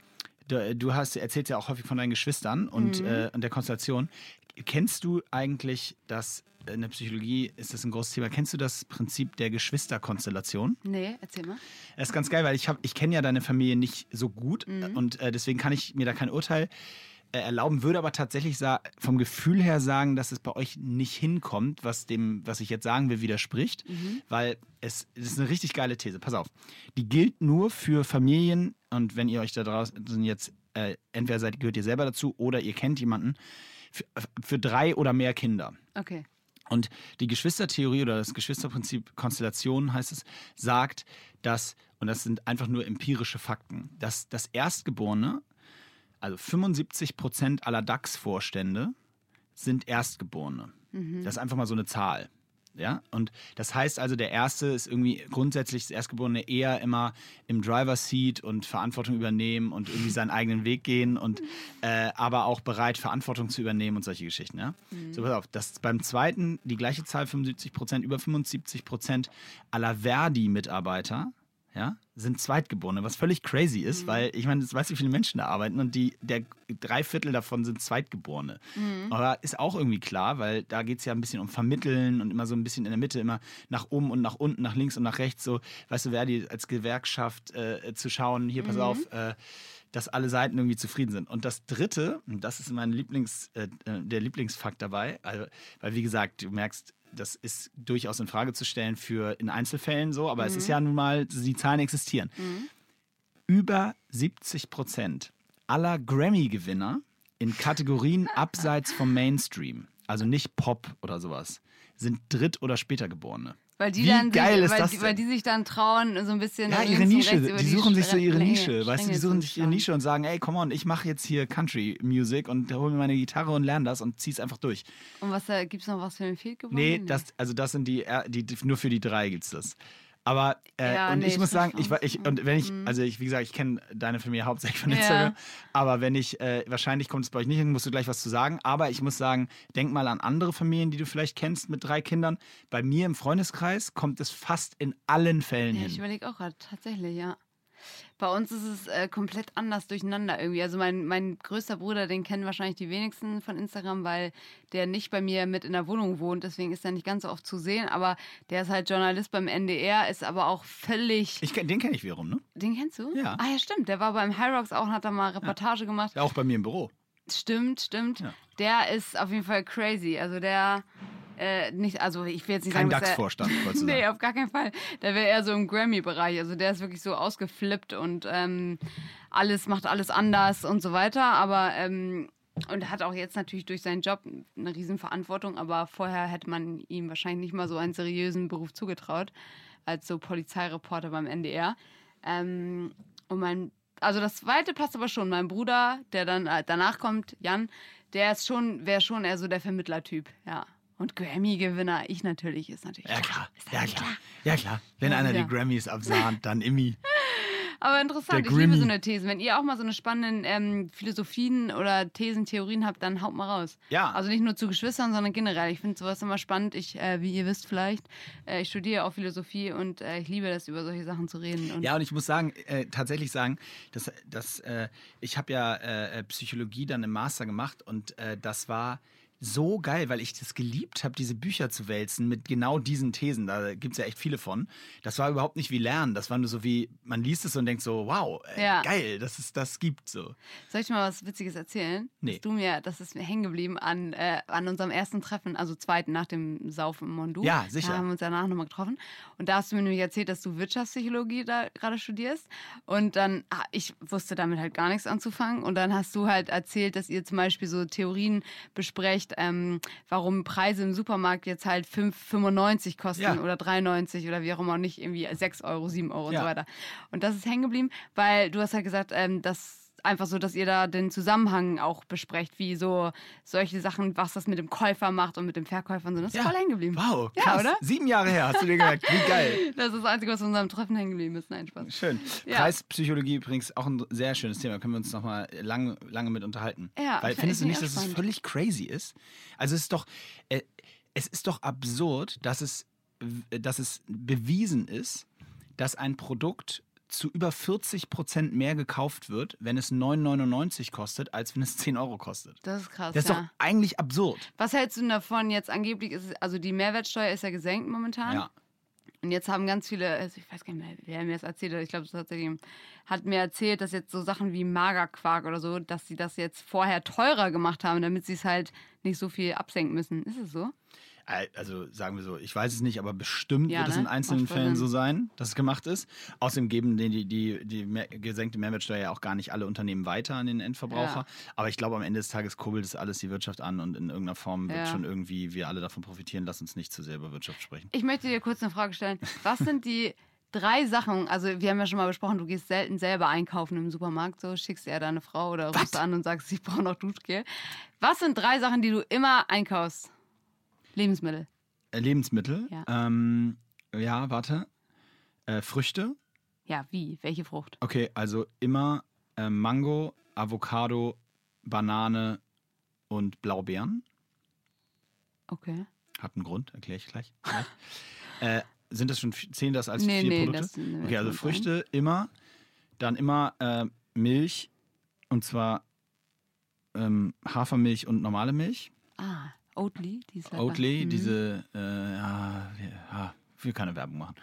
du, du hast, erzählst ja auch häufig von deinen Geschwistern und, mhm. äh, und der Konstellation. Kennst du eigentlich das, in der Psychologie ist das ein großes Thema, kennst du das Prinzip der Geschwisterkonstellation? Nee, erzähl mal. Das ist ganz geil, weil ich, ich kenne ja deine Familie nicht so gut mhm. und äh, deswegen kann ich mir da kein Urteil äh, erlauben, würde aber tatsächlich vom Gefühl her sagen, dass es bei euch nicht hinkommt, was dem, was ich jetzt sagen will, widerspricht, mhm. weil es, es ist eine richtig geile These. Pass auf, die gilt nur für Familien und wenn ihr euch da draußen jetzt äh, entweder seid, gehört ihr selber dazu oder ihr kennt jemanden für, für drei oder mehr Kinder. Okay. Und die Geschwistertheorie oder das Geschwisterprinzip Konstellation heißt es, sagt, dass, und das sind einfach nur empirische Fakten, dass das Erstgeborene also 75 Prozent aller DAX-Vorstände sind Erstgeborene. Mhm. Das ist einfach mal so eine Zahl. Ja, und das heißt also, der Erste ist irgendwie grundsätzlich das Erstgeborene eher immer im Driver's Seat und Verantwortung übernehmen und irgendwie seinen eigenen Weg gehen und äh, aber auch bereit, Verantwortung zu übernehmen und solche Geschichten. Ja? Mhm. So, pass auf, das ist beim Zweiten die gleiche Zahl, 75 Prozent, über 75 Prozent aller Verdi-Mitarbeiter ja, sind Zweitgeborene, was völlig crazy ist, mhm. weil ich meine, weißt du, wie viele Menschen da arbeiten und die, der drei Viertel davon sind Zweitgeborene. Mhm. Aber ist auch irgendwie klar, weil da geht es ja ein bisschen um Vermitteln und immer so ein bisschen in der Mitte, immer nach oben und nach unten, nach links und nach rechts, so, weißt du, wer die als Gewerkschaft äh, zu schauen, hier, pass mhm. auf, äh, dass alle Seiten irgendwie zufrieden sind. Und das Dritte, und das ist mein Lieblings, äh, äh der Lieblingsfakt dabei, also, weil wie gesagt, du merkst, das ist durchaus in Frage zu stellen für in Einzelfällen so, aber mhm. es ist mhm. ja nun mal, die Zahlen existieren. Mhm. Über 70 Prozent aller Grammy-Gewinner in Kategorien [LAUGHS] abseits vom Mainstream, also nicht Pop oder sowas, sind Dritt- oder Spätergeborene. Weil die Wie dann geil sich, ist weil, das die, weil die sich dann trauen, so ein bisschen. Ja, ihre Nische. Die, die suchen sich so ihre Nische. Weißt du, die suchen sich ihre Nische und sagen, ey, come on, ich mache jetzt hier Country Music und hole mir meine Gitarre und lerne das und zieh's einfach durch. Und was äh, gibt's noch was für ein Fehlgeborenen? Nee, das, also das sind die, die, nur für die drei gibt's das. Aber äh, ja, und nee, ich muss sagen, ich, ich und wenn ich, mhm. also ich, wie gesagt, ich kenne deine Familie hauptsächlich von Instagram, ja. aber wenn ich, äh, wahrscheinlich kommt es bei euch nicht hin, musst du gleich was zu sagen. Aber ich muss sagen, denk mal an andere Familien, die du vielleicht kennst mit drei Kindern. Bei mir im Freundeskreis kommt es fast in allen Fällen ja, hin. Ich überlege auch gerade, tatsächlich, ja. Bei uns ist es äh, komplett anders durcheinander irgendwie. Also mein, mein größter Bruder, den kennen wahrscheinlich die wenigsten von Instagram, weil der nicht bei mir mit in der Wohnung wohnt. Deswegen ist er nicht ganz so oft zu sehen. Aber der ist halt Journalist beim NDR, ist aber auch völlig. Ich, den kenne ich wiederum, ne? Den kennst du? Ja. Ah ja, stimmt. Der war beim High Rocks auch und hat da mal Reportage ja. gemacht. Ja, auch bei mir im Büro. Stimmt, stimmt. Ja. Der ist auf jeden Fall crazy. Also der äh, nicht, also ich will jetzt nicht Kein sagen, DAX-Vorstand. [LAUGHS] nee, auf gar keinen Fall. Der wäre eher so im Grammy-Bereich. Also der ist wirklich so ausgeflippt und ähm, alles macht alles anders und so weiter. Aber ähm, und hat auch jetzt natürlich durch seinen Job eine Riesenverantwortung, aber vorher hätte man ihm wahrscheinlich nicht mal so einen seriösen Beruf zugetraut, als so Polizeireporter beim NDR. Ähm, und mein, also das zweite passt aber schon. Mein Bruder, der dann äh, danach kommt, Jan, der ist schon, wäre schon eher so der Vermittlertyp, ja. Und Grammy-Gewinner, ich natürlich, ist natürlich ja, klar. Ja, klar. klar. Ja, klar. Wenn ja, einer wieder. die Grammys absahnt, [LAUGHS] dann Immi. Aber interessant, ich liebe so eine These. Wenn ihr auch mal so eine spannenden ähm, Philosophien oder Thesen, Theorien habt, dann haut mal raus. Ja. Also nicht nur zu Geschwistern, sondern generell. Ich finde sowas immer spannend. Ich, äh, wie ihr wisst vielleicht, äh, ich studiere auch Philosophie und äh, ich liebe das, über solche Sachen zu reden. Und ja, und ich muss sagen, äh, tatsächlich sagen, dass, dass äh, ich habe ja äh, Psychologie dann im Master gemacht und das war so geil, weil ich das geliebt habe, diese Bücher zu wälzen mit genau diesen Thesen. Da gibt es ja echt viele von. Das war überhaupt nicht wie Lernen. Das war nur so wie, man liest es und denkt so, wow, äh, ja. geil, dass es das gibt. So. Soll ich mal was Witziges erzählen? Nee. Dass du mir, das ist mir hängen geblieben an, äh, an unserem ersten Treffen, also zweiten nach dem Saufen im Mondu. Ja, sicher. Da haben wir uns danach nochmal getroffen. Und da hast du mir nämlich erzählt, dass du Wirtschaftspsychologie da gerade studierst. Und dann, ah, ich wusste damit halt gar nichts anzufangen. Und dann hast du halt erzählt, dass ihr zum Beispiel so Theorien besprecht, gemacht, ähm, warum Preise im Supermarkt jetzt halt 5,95 kosten Ja. oder 3,90 oder wie auch immer und nicht irgendwie 6 Euro, 7 Euro und Ja. so weiter. Und das ist hängen geblieben, weil du hast halt gesagt, ähm, dass einfach so, dass ihr da den Zusammenhang auch besprecht, wie so solche Sachen, was das mit dem Käufer macht und mit dem Verkäufer und so. Das ist Ja. voll hängen geblieben. Wow, Ja, krass. oder? Sieben Jahre her, hast du dir gemerkt. Wie geil. [LAUGHS] Das ist das Einzige, was in unserem Treffen hängen geblieben ist. Nein, Spaß. Schön. Ja. Preispsychologie übrigens auch ein sehr schönes Thema. Können wir uns noch mal lange, lange mit unterhalten. Ja, Weil ich- findest du ich nicht, dass es gespannt. völlig crazy ist? Also es ist doch, äh, es ist doch absurd, dass es, dass es bewiesen ist, dass ein Produkt zu über 40 Prozent mehr gekauft wird, wenn es 9,99 kostet, als wenn es 10 Euro kostet. Das ist krass. Das ist ja. doch eigentlich absurd. Was hältst du denn davon jetzt angeblich? Ist, es- also die Mehrwertsteuer ist ja gesenkt momentan. Ja. Und jetzt haben ganz viele, also ich weiß gar nicht mehr, wer mir das erzählt hat, ich glaube, das hat tatsächlich hat mir erzählt, dass jetzt so Sachen wie Magerquark oder so, dass sie das jetzt vorher teurer gemacht haben, damit sie es halt nicht so viel absenken müssen. Ist es so? Also sagen wir so, ich weiß es nicht, aber bestimmt Ja, wird es ne? in einzelnen Fällen so sein, dass es gemacht ist. Außerdem geben die, die, die, die mehr, gesenkte Mehrwertsteuer ja auch gar nicht alle Unternehmen weiter an den Endverbraucher. Ja. Aber ich glaube, am Ende des Tages kurbelt es alles die Wirtschaft an und in irgendeiner Form wird Ja. schon irgendwie wir alle davon profitieren. Lass uns nicht zu sehr über Wirtschaft sprechen. Ich möchte dir kurz eine Frage stellen. Was sind die [LAUGHS] drei Sachen, also wir haben ja schon mal besprochen, du gehst selten selber einkaufen im Supermarkt, so schickst eher deine Frau oder rufst an und sagst, ich brauche noch Duschgel. Was sind drei Sachen, die du immer einkaufst? Lebensmittel. Äh, Lebensmittel. Ja. Ähm, ja, warte. Äh, Früchte. Ja, wie? Welche Frucht? Okay, also immer äh, Mango, Avocado, Banane und Blaubeeren. Okay. Hat einen Grund, erkläre ich gleich. [LAUGHS] äh, sind das schon, zählen das als Nee, vier nee, Produkte? das sind- okay, also Früchte immer, dann immer äh, Milch und zwar ähm, Hafermilch und normale Milch. Ah, Oatly. Die ist lecker. Oatly, Mhm. diese, äh, ja, ja, ich will keine Werbung machen.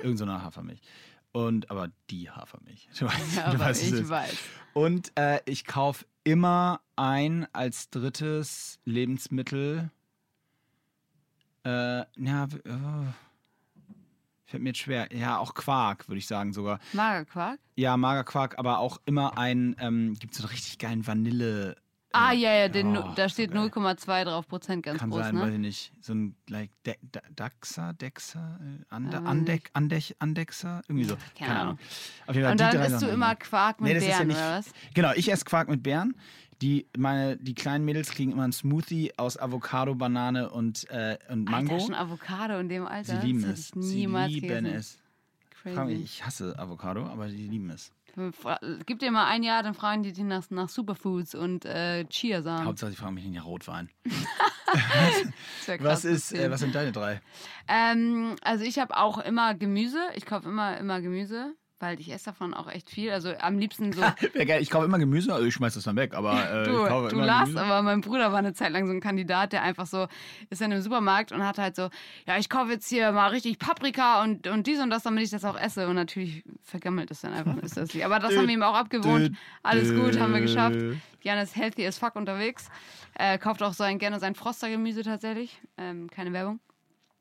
Irgend so eine Hafermilch. Und, aber die Hafermilch. Du weißt, Ja, du weißt, ich weiß. Und äh, ich kaufe immer ein als drittes Lebensmittel. Äh, ja, w- oh, fällt mir jetzt schwer. Ja, auch Quark, würde ich sagen sogar. Magerquark? Ja, Magerquark, aber auch immer ein, ähm, gibt es so einen richtig geilen Vanille. Ah, ja, ja, den, oh, da steht geil. 0,2 drauf Prozent ganz Kann groß, sein, weiß ne? ich nicht. So ein, like, De Da- Daxa, Dexa, äh, Ande Ähm, Andek, Andech, Andexer, irgendwie so. keine Ahnung. Auf jeden Fall Und dann isst du immer Quark mit Nee, ist ja Beeren, nicht. oder was? Genau, ich esse Quark mit Beeren. Die, meine, die kleinen Mädels kriegen immer einen Smoothie aus Avocado, Banane und, äh, und Mango. Alter, schon Avocado in dem Alter? Sie lieben es. Sie lieben gegessen. es. Crazy. ich hasse Avocado, aber die lieben es. Gib dir mal ein Jahr, dann fragen die dich nach, nach Superfoods und äh, Chiasamen. Hauptsache, sie fragen mich nicht nach Rotwein. [LAUGHS] [LAUGHS] Was, das ist, äh, was sind deine drei? Ähm, also ich habe auch immer Gemüse. Ich kaufe immer, immer Gemüse, weil ich esse davon auch echt viel. Also am liebsten so. [LAUGHS] Geil. Ich kaufe immer Gemüse, also ich schmeiß das dann weg, aber äh, Du, ich kaufe du immer lachst, Gemüse. aber mein Bruder war eine Zeit lang so ein Kandidat, der einfach so ist dann im Supermarkt und hat halt so, ja, ich kaufe jetzt hier mal richtig Paprika und, und dies und das, damit ich das auch esse. Und natürlich vergammelt es dann einfach, ist das nicht. Aber das haben wir ihm auch abgewohnt. Alles gut, haben wir geschafft. Jan ist healthy as fuck unterwegs. Äh, kauft auch sein, gerne sein Frostergemüse tatsächlich. Ähm, keine Werbung.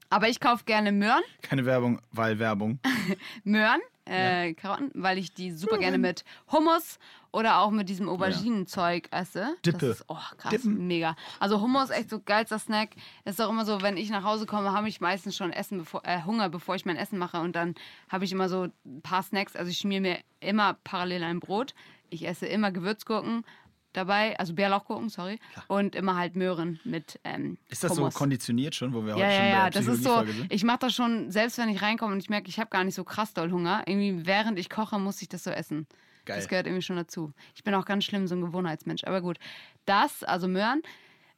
Aber ich kaufe gerne Möhren. Keine Werbung, weil Werbung. [LAUGHS] Möhren, äh, Karotten, weil ich die super gerne mit Hummus oder auch mit diesem Auberginenzeug esse. Dippe. Das ist, oh, krass, Dippen. mega. Also Hummus echt so geilster Snack. Ist auch immer so, wenn ich nach Hause komme, habe ich meistens schon Essen bevor, äh, Hunger, bevor ich mein Essen mache. Und dann habe ich immer so ein paar Snacks. Also ich schmier mir immer parallel ein Brot. Ich esse immer Gewürzgurken dabei, also Bärlauchgurken, sorry. Und immer halt Möhren mit ähm, Ist das Hummus. so konditioniert schon, wo wir Ja, heute schon ja, bei ja, das ist so. Sind? Ich mache das schon, selbst wenn ich reinkomme und ich merke, ich habe gar nicht so krass doll Hunger. Irgendwie, während ich koche, muss ich das so essen. Geil. Das gehört irgendwie schon dazu. Ich bin auch ganz schlimm so ein Gewohnheitsmensch. Aber gut, das, also Möhren.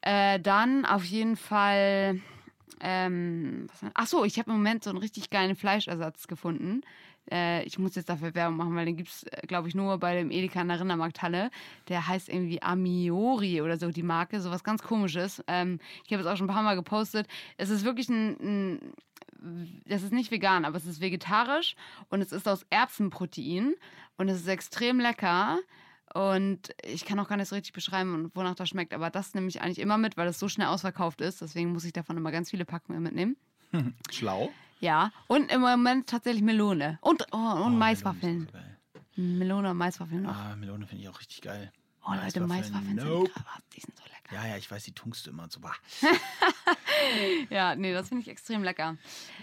Äh, dann auf jeden Fall. Ähm, ach so, ich habe im Moment so einen richtig geilen Fleischersatz gefunden. Äh, ich muss jetzt dafür Werbung machen, weil den gibt es, glaube ich, nur bei dem Edeka in der Rindermarkthalle. Der heißt irgendwie Amiori oder so, die Marke. Sowas ganz komisches. Ähm, ich habe es auch schon ein paar Mal gepostet. Es ist wirklich ein, ein das ist nicht vegan, aber es ist vegetarisch und es ist aus Erbsenprotein und es ist extrem lecker. Und ich kann auch gar nicht so richtig beschreiben, wonach das schmeckt, aber das nehme ich eigentlich immer mit, weil es so schnell ausverkauft ist. Deswegen muss ich davon immer ganz viele Packungen mitnehmen. [LAUGHS] Schlau. Ja, und im Moment tatsächlich Melone. Und, oh, und Oh, Maiswaffeln. Melone und Maiswaffeln noch. Ah, Melone finde ich auch richtig geil. oh, Leute, Maiswaffeln nope. sind krass, die sind so lecker. Ja, ja, ich weiß, die tunkst du immer und so. [LAUGHS] Ja, nee, das finde ich extrem lecker.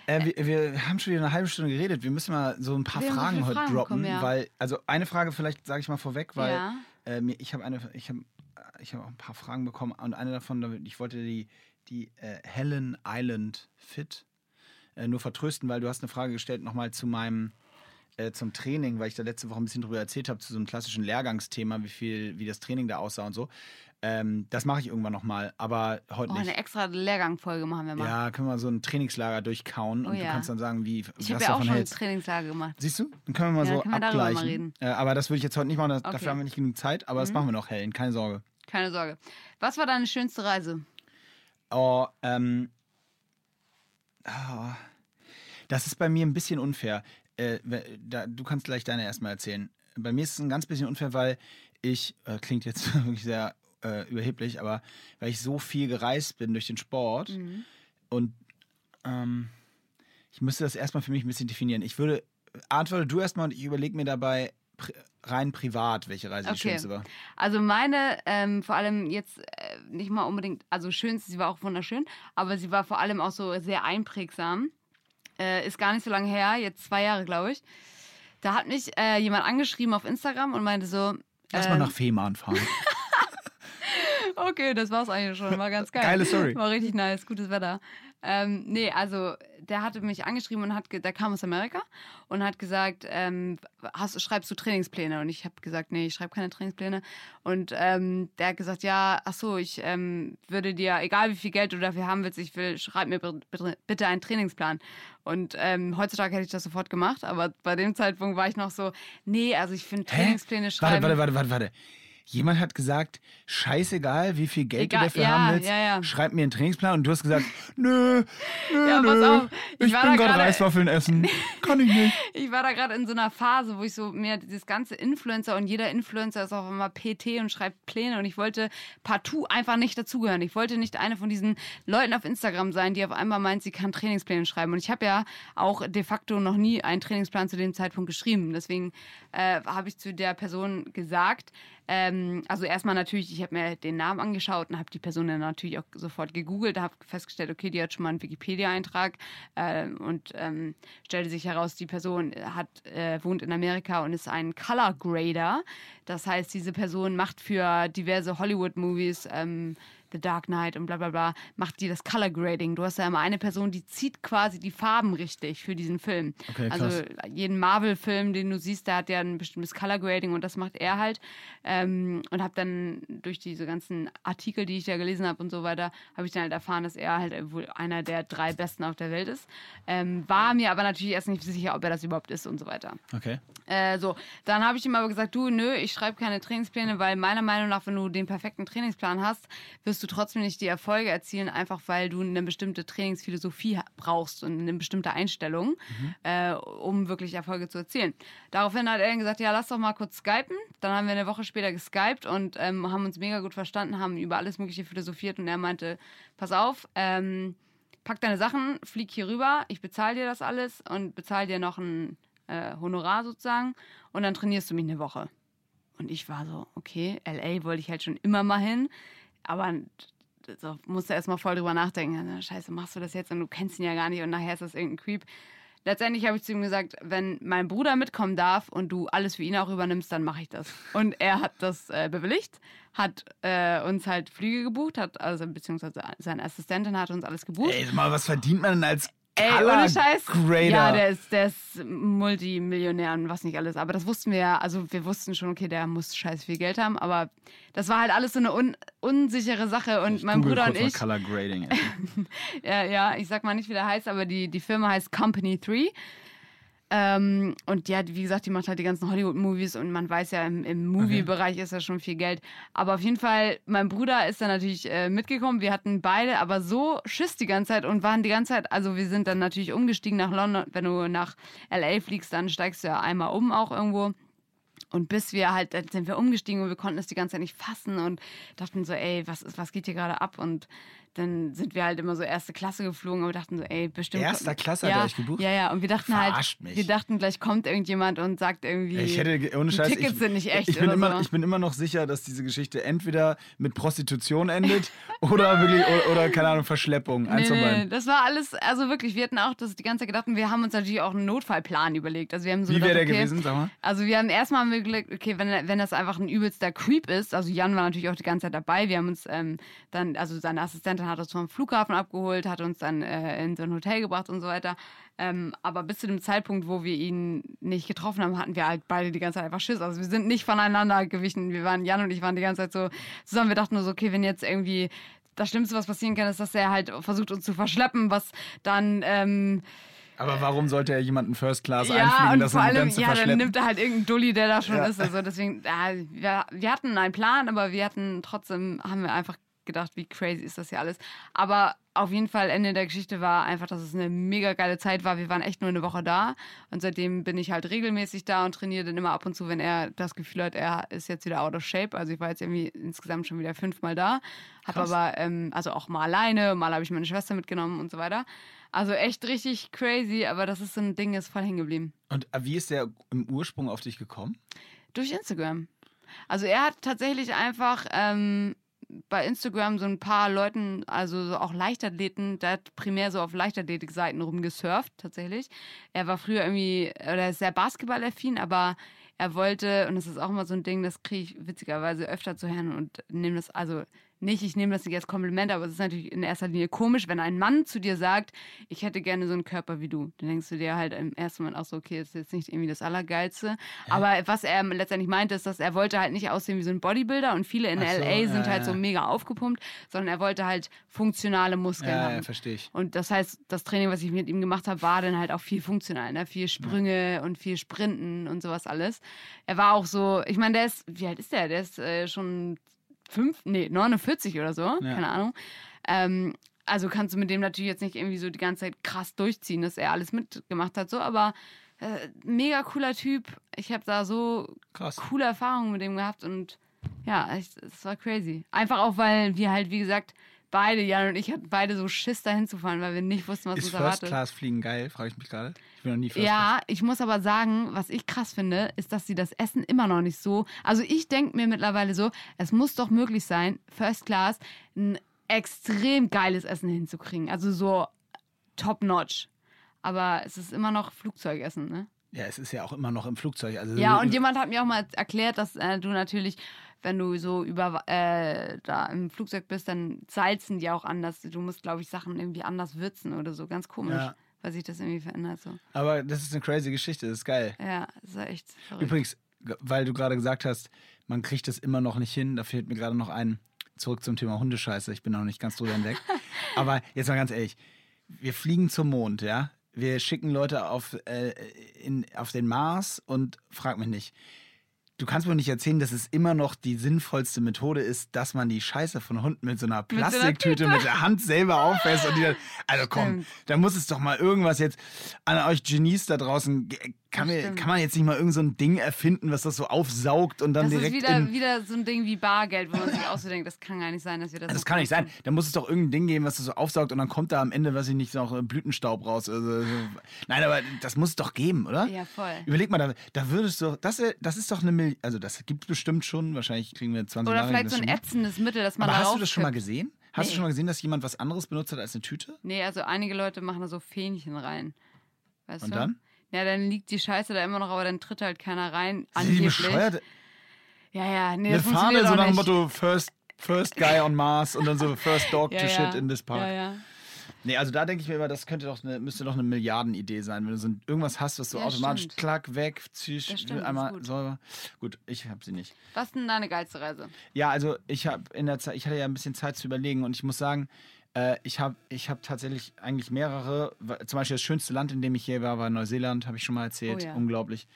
Äh, wir, wir haben schon wieder eine halbe Stunde geredet. Wir müssen mal so ein paar Wir Fragen heute Fragen droppen, bekommen, ja. weil also eine Frage vielleicht sage ich mal vorweg, weil Ja. äh, ich habe eine, ich habe, ich habe auch ein paar Fragen bekommen und eine davon, ich wollte die die äh, Helen Island Fit äh, nur vertrösten, weil du hast eine Frage gestellt nochmal zu meinem äh, zum Training, weil ich da letzte Woche ein bisschen drüber erzählt habe zu so einem klassischen Lehrgangsthema, wie viel, wie das Training da aussah und so. Ähm, das mache ich irgendwann nochmal, aber heute Oh, nicht. eine extra Lehrgangfolge machen wir mal. Ja, können wir so ein Trainingslager durchkauen Oh und du ja. kannst dann sagen, wie ich was habe du ja auch davon schon ein. Trainingslager gemacht. Siehst du? Dann können wir mal Ja, so darüber mal abgleichen. reden. Äh, aber das würde ich jetzt heute nicht machen, das, Okay. dafür haben wir nicht genug Zeit, aber das Mhm. machen wir noch, Helen, keine Sorge. Keine Sorge. Was war deine schönste Reise? Oh, ähm. Ah, das ist bei mir ein bisschen unfair. Äh, da, du kannst gleich deine erstmal erzählen. Bei mir ist es ein ganz bisschen unfair, weil ich, äh, klingt jetzt [LAUGHS] wirklich sehr äh, überheblich, aber weil ich so viel gereist bin durch den Sport Mhm. und ähm, ich müsste das erstmal für mich ein bisschen definieren. Ich würde, antworte du erstmal und ich überlege mir dabei rein privat, welche Reise die Okay. schönste war. Also meine, ähm, vor allem jetzt äh, nicht mal unbedingt, also schönste, sie war auch wunderschön, aber sie war vor allem auch so sehr einprägsam. Äh, ist gar nicht so lange her, jetzt zwei Jahre, glaube ich. Da hat mich äh, jemand angeschrieben auf Instagram und meinte so, Lass mal ähm, nach Fehmarn fahren. [LAUGHS] Okay, das war's eigentlich schon. War ganz geil. Geile Story. War richtig nice, gutes Wetter. Ähm, nee, also der hatte mich angeschrieben und hat, der kam aus Amerika und hat gesagt, ähm, hast, schreibst du Trainingspläne? Und ich habe gesagt, nee, ich schreibe keine Trainingspläne. Und ähm, der hat gesagt, ja, ach so, ich ähm, würde dir, egal wie viel Geld du dafür haben willst, ich will, schreib mir bitte, einen Trainingsplan. Und ähm, heutzutage hätte ich das sofort gemacht, aber bei dem Zeitpunkt war ich noch so, nee, also ich finde? Trainingspläne schreiben. Warte, warte, warte, warte, warte. Jemand hat gesagt, scheißegal, wie viel Geld Egal, du dafür ja, haben willst, ja, ja. schreib mir einen Trainingsplan und du hast gesagt, [LAUGHS] nö, nö, Ja, pass nö, auf, ich ich, bin gerade- Reiswaffeln [LAUGHS] essen, kann ich nicht. Ich war da gerade in so einer Phase, wo ich so mir dieses ganze Influencer und jeder Influencer ist auch immer PT und schreibt Pläne und ich wollte partout einfach nicht dazugehören. Ich wollte nicht eine von diesen Leuten auf Instagram sein, die auf einmal meint, sie kann Trainingspläne schreiben. Und ich habe ja auch de facto noch nie einen Trainingsplan zu dem Zeitpunkt geschrieben. Deswegen äh, habe ich zu der Person gesagt, ähm, also erstmal natürlich, ich habe mir den Namen angeschaut und habe die Person dann natürlich auch sofort gegoogelt, habe festgestellt, okay, die hat schon mal einen Wikipedia-Eintrag äh, und ähm, stellte sich heraus, die Person hat, äh, wohnt in Amerika und ist ein Color Grader. Das heißt, diese Person macht für diverse Hollywood-Movies, ähm, The Dark Knight und bla bla bla, macht die das Color Grading. Du hast ja immer eine Person, die zieht quasi die Farben richtig für diesen Film. Okay, also jeden Marvel-Film, den du siehst, der hat ja ein bestimmtes Color Grading und das macht er halt. Ähm, und habe dann durch diese ganzen Artikel, die ich da gelesen habe und so weiter, habe ich dann halt erfahren, dass er halt wohl einer der drei Besten auf der Welt ist. Ähm, war mir aber natürlich erst nicht sicher, ob er das überhaupt ist und so weiter. Okay. Äh, so, dann habe ich ihm aber gesagt, du, nö, ich schreibe keine Trainingspläne, weil meiner Meinung nach, wenn du den perfekten Trainingsplan hast, wirst du trotzdem nicht die Erfolge erzielen, einfach weil du eine bestimmte Trainingsphilosophie brauchst und eine bestimmte Einstellung, äh, um wirklich Erfolge zu erzielen. Daraufhin hat er dann gesagt, ja, lass doch mal kurz skypen. Dann haben wir eine Woche später geskypt und ähm, haben uns mega gut verstanden, haben über alles Mögliche philosophiert und er meinte, pass auf, ähm, pack deine Sachen, flieg hier rüber, ich bezahle dir das alles und bezahle dir noch ein äh, Honorar sozusagen und dann trainierst du mich eine Woche. Und ich war so, okay, LA wollte ich halt schon immer mal hin, aber so, musste erst mal voll drüber nachdenken. Na, Scheiße, machst du das jetzt und du kennst ihn ja gar nicht und nachher ist das irgendein Creep. Letztendlich habe ich zu ihm gesagt, wenn mein Bruder mitkommen darf und du alles für ihn auch übernimmst, dann mache ich das. Und er hat das äh, bewilligt, hat äh, uns halt Flüge gebucht, hat also beziehungsweise seine Assistentin hat uns alles gebucht. Ey, mal, was verdient man denn als Ey, ohne Scheiß. Grader? Ja, der ist, der ist Multimillionär und was nicht alles. Aber das wussten wir ja. Also wir wussten schon, okay, der muss scheiß viel Geld haben. Aber das war halt alles so eine un unsichere Sache. Und Ich mein google Bruder und ich, Color Grading. [LAUGHS] ja, ja, ich sag mal nicht, wie der heißt, aber die, die Firma heißt Company 3. Ähm, und ja, wie gesagt, die macht halt die ganzen Hollywood-Movies und man weiß ja, im, im Movie-Bereich ist ja schon viel Geld. Aber auf jeden Fall, mein Bruder ist dann natürlich äh, mitgekommen. Wir hatten beide aber so Schiss die ganze Zeit und waren die ganze Zeit, also wir sind dann natürlich umgestiegen nach London. Wenn du nach LA fliegst, dann steigst du ja einmal um auch irgendwo. und bis wir halt, dann sind wir umgestiegen und wir konnten es die ganze Zeit nicht fassen und dachten so, ey, was, ist, was geht hier gerade ab? Und dann sind wir halt immer so erste Klasse geflogen und wir dachten so, ey, bestimmt. Erster Klasse hat ja, er euch gebucht? Ja, ja. Und wir dachten halt, Verarscht mich. wir dachten, gleich kommt irgendjemand und sagt irgendwie, Ich hätte, ohne die Scheiß, Tickets ich, sind nicht echt ich bin, oder immer, so. ich bin immer noch sicher, dass diese Geschichte entweder mit Prostitution endet [LAUGHS] oder wirklich, oder, oder keine Ahnung, Verschleppung. Eins Nee, nee, das war alles, also wirklich, wir hatten auch das die ganze Zeit gedacht und wir haben uns natürlich auch einen Notfallplan überlegt. Also wir haben so Wie wäre der okay, gewesen, sag mal? Also wir haben erstmal haben wir okay, wenn, wenn das einfach ein übelster Creep ist, also Jan war natürlich auch die ganze Zeit dabei, wir haben uns ähm, dann, also seine Assistentin hat uns vom Flughafen abgeholt, hat uns dann äh, in so ein Hotel gebracht und so weiter. Ähm, aber bis zu dem Zeitpunkt, wo wir ihn nicht getroffen haben, hatten wir halt beide die ganze Zeit einfach Schiss. Also wir sind nicht voneinander gewichen. Wir waren, Jan und ich waren die ganze Zeit so zusammen. Wir dachten nur so, okay, wenn jetzt irgendwie das Schlimmste, was passieren kann, ist, dass er halt versucht, uns zu verschleppen, was dann ähm, Aber warum sollte er jemanden First Class ja, einfliegen, und das vor allem, dann zu ja, dann nimmt er halt irgendeinen Dulli, der da schon Ja. ist. Also deswegen, ja, wir, wir hatten einen Plan, aber wir hatten trotzdem, haben wir einfach gedacht, wie crazy ist das hier alles. Aber auf jeden Fall, Ende der Geschichte war einfach, dass es eine mega geile Zeit war. Wir waren echt nur eine Woche da und seitdem bin ich halt regelmäßig da und trainiere dann immer ab und zu, wenn er das Gefühl hat, er ist jetzt wieder out of shape. Also ich war jetzt irgendwie insgesamt schon wieder fünfmal da. Hab Krass. aber, ähm, also auch mal alleine, mal habe ich meine Schwester mitgenommen und so weiter. Also echt richtig crazy, aber das ist so ein Ding, ist voll hängen geblieben. Und äh, wie ist der im Ursprung auf dich gekommen? Durch Instagram. Also er hat tatsächlich einfach ähm, bei Instagram so ein paar Leuten, also so auch Leichtathleten, der hat primär so auf Leichtathletik-Seiten rumgesurft, tatsächlich. Er war früher irgendwie, oder ist sehr basketballaffin, aber er wollte, und das ist auch immer so ein Ding, das kriege ich witzigerweise öfter zu hören und nehme das, also nicht, ich nehme das nicht als Kompliment, aber es ist natürlich in erster Linie komisch, wenn ein Mann zu dir sagt, ich hätte gerne so einen Körper wie du. Dann denkst du dir halt im ersten Moment auch so, okay, das ist jetzt nicht irgendwie das Allergeilste. Aber was er letztendlich meinte, ist, dass er wollte halt nicht aussehen wie so ein Bodybuilder und viele in so, LA sind ja, halt so ja. mega aufgepumpt, sondern er wollte halt funktionale Muskeln Ja, haben. ja, verstehe ich. Und das heißt, das Training, was ich mit ihm gemacht habe, war dann halt auch viel funktional, ne? Viel Sprünge und viel Sprinten und sowas alles. Er war auch so, ich meine, der ist, wie alt ist der? Der ist äh, schon fünf, nee, 49 oder so, keine Ahnung. Ähm, also kannst du mit dem natürlich jetzt nicht irgendwie so die ganze Zeit krass durchziehen, dass er alles mitgemacht hat, so, aber äh, mega cooler Typ. Ich habe da so Krass. coole Erfahrungen mit dem gehabt und ja, es war crazy. Einfach auch, weil wir halt, wie gesagt, beide, Jan und ich hatten beide so Schiss dahin zu fahren, weil wir nicht wussten, was Ist uns First erwartet. Class Fliegen geil? Frage ich mich gerade. Ich bin noch nie First Class. Ja, ich muss aber sagen, was ich krass finde, ist, dass sie das Essen immer noch nicht so. Also ich denke mir mittlerweile so, es muss doch möglich sein, First Class ein extrem geiles Essen hinzukriegen. Also so top notch. Aber es ist immer noch Flugzeugessen, ne? Ja, es ist ja auch immer noch im Flugzeug. Also Ja, und jemand hat mir auch mal erklärt, dass äh, du natürlich, wenn du so über äh, da im Flugzeug bist, dann salzen die auch anders. Du musst, glaube ich, Sachen irgendwie anders würzen oder so. Ganz komisch, Ja. weil sich das irgendwie verändert. So. Aber das ist eine crazy Geschichte, das ist geil. Ja, das war echt verrückt. Übrigens, weil du gerade gesagt hast, man kriegt das immer noch nicht hin, da fehlt mir gerade noch ein, zurück zum Thema Hundescheiße, ich bin noch nicht ganz drüber hinweg. [LAUGHS] Aber jetzt mal ganz ehrlich, wir fliegen zum Mond, ja? Wir schicken Leute auf, äh, in, auf den Mars und frag mich nicht. Du kannst mir nicht erzählen, dass es immer noch die sinnvollste Methode ist, dass man die Scheiße von Hunden mit so einer so einer Plastiktüte mit der Hand selber auffasst und die dann, also komm, da muss es doch mal irgendwas jetzt an euch Genies da draußen, kann, Das mir, kann man jetzt nicht mal irgend so ein Ding erfinden, was das so aufsaugt und dann das ist direkt wieder, in, wieder so ein Ding wie Bargeld, wo man sich auch so denkt, das kann gar nicht sein, dass wir das das so kann nicht sein. Da muss es doch irgendein Ding geben, was das so aufsaugt und dann kommt da am Ende, was ich nicht, noch äh, Blütenstaub raus. Also, so. Nein, aber das muss es doch geben, oder? Ja, voll. Überleg mal, da, da würdest du, das, äh, das ist doch eine Million, also das gibt es bestimmt schon, wahrscheinlich kriegen wir 20 Oder Jahre vielleicht das so ein ätzendes Mittel, das man Aber da hast du das schon mal gesehen? Hast du Nee. schon mal gesehen, dass jemand was anderes benutzt hat als eine Tüte? Nee, also einige Leute machen da so Fähnchen rein. Weißt Und du? dann? Ja, dann liegt die Scheiße da immer noch, aber dann tritt halt keiner rein. Angeblich. bescheuert? Ja, ja, nee, Eine das Fahne funktioniert so nach dem. Motto First, first Guy on Mars und dann so First Dog ja, to ja. Shit in this park. Ja, ja. Nee, also da denke ich mir immer, das könnte doch eine, müsste doch eine Milliardenidee sein, wenn du so irgendwas hast, was so Ja, automatisch stimmt. klack, weg, zisch, stimmt, einmal gut. sauber. Gut, ich habe sie nicht. Was ist denn deine geilste Reise? Ja, also ich habe in der Zeit, ich hatte ja ein bisschen Zeit zu überlegen und ich muss sagen, äh, ich habe ich hab tatsächlich eigentlich mehrere, zum Beispiel das schönste Land, in dem ich je war, war Neuseeland, habe ich schon mal erzählt, Oh ja. unglaublich.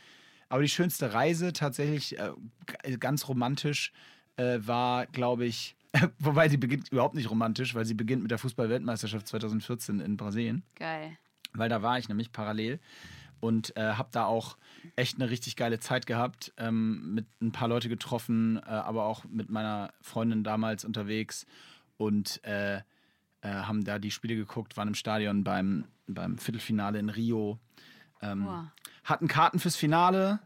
Aber die schönste Reise tatsächlich, äh, g- ganz romantisch, äh, war, glaube ich, [LAUGHS] wobei sie beginnt überhaupt nicht romantisch, weil sie beginnt mit der Fußball-Weltmeisterschaft 2014 in Brasilien Geil. weil da war ich nämlich parallel. und äh, habe da auch echt eine richtig geile Zeit gehabt, ähm, mit ein paar Leute getroffen, äh, aber auch mit meiner Freundin damals unterwegs und äh, haben da die Spiele geguckt, waren im Stadion beim, beim Viertelfinale in Rio, ähm, Wow. hatten Karten fürs Finale,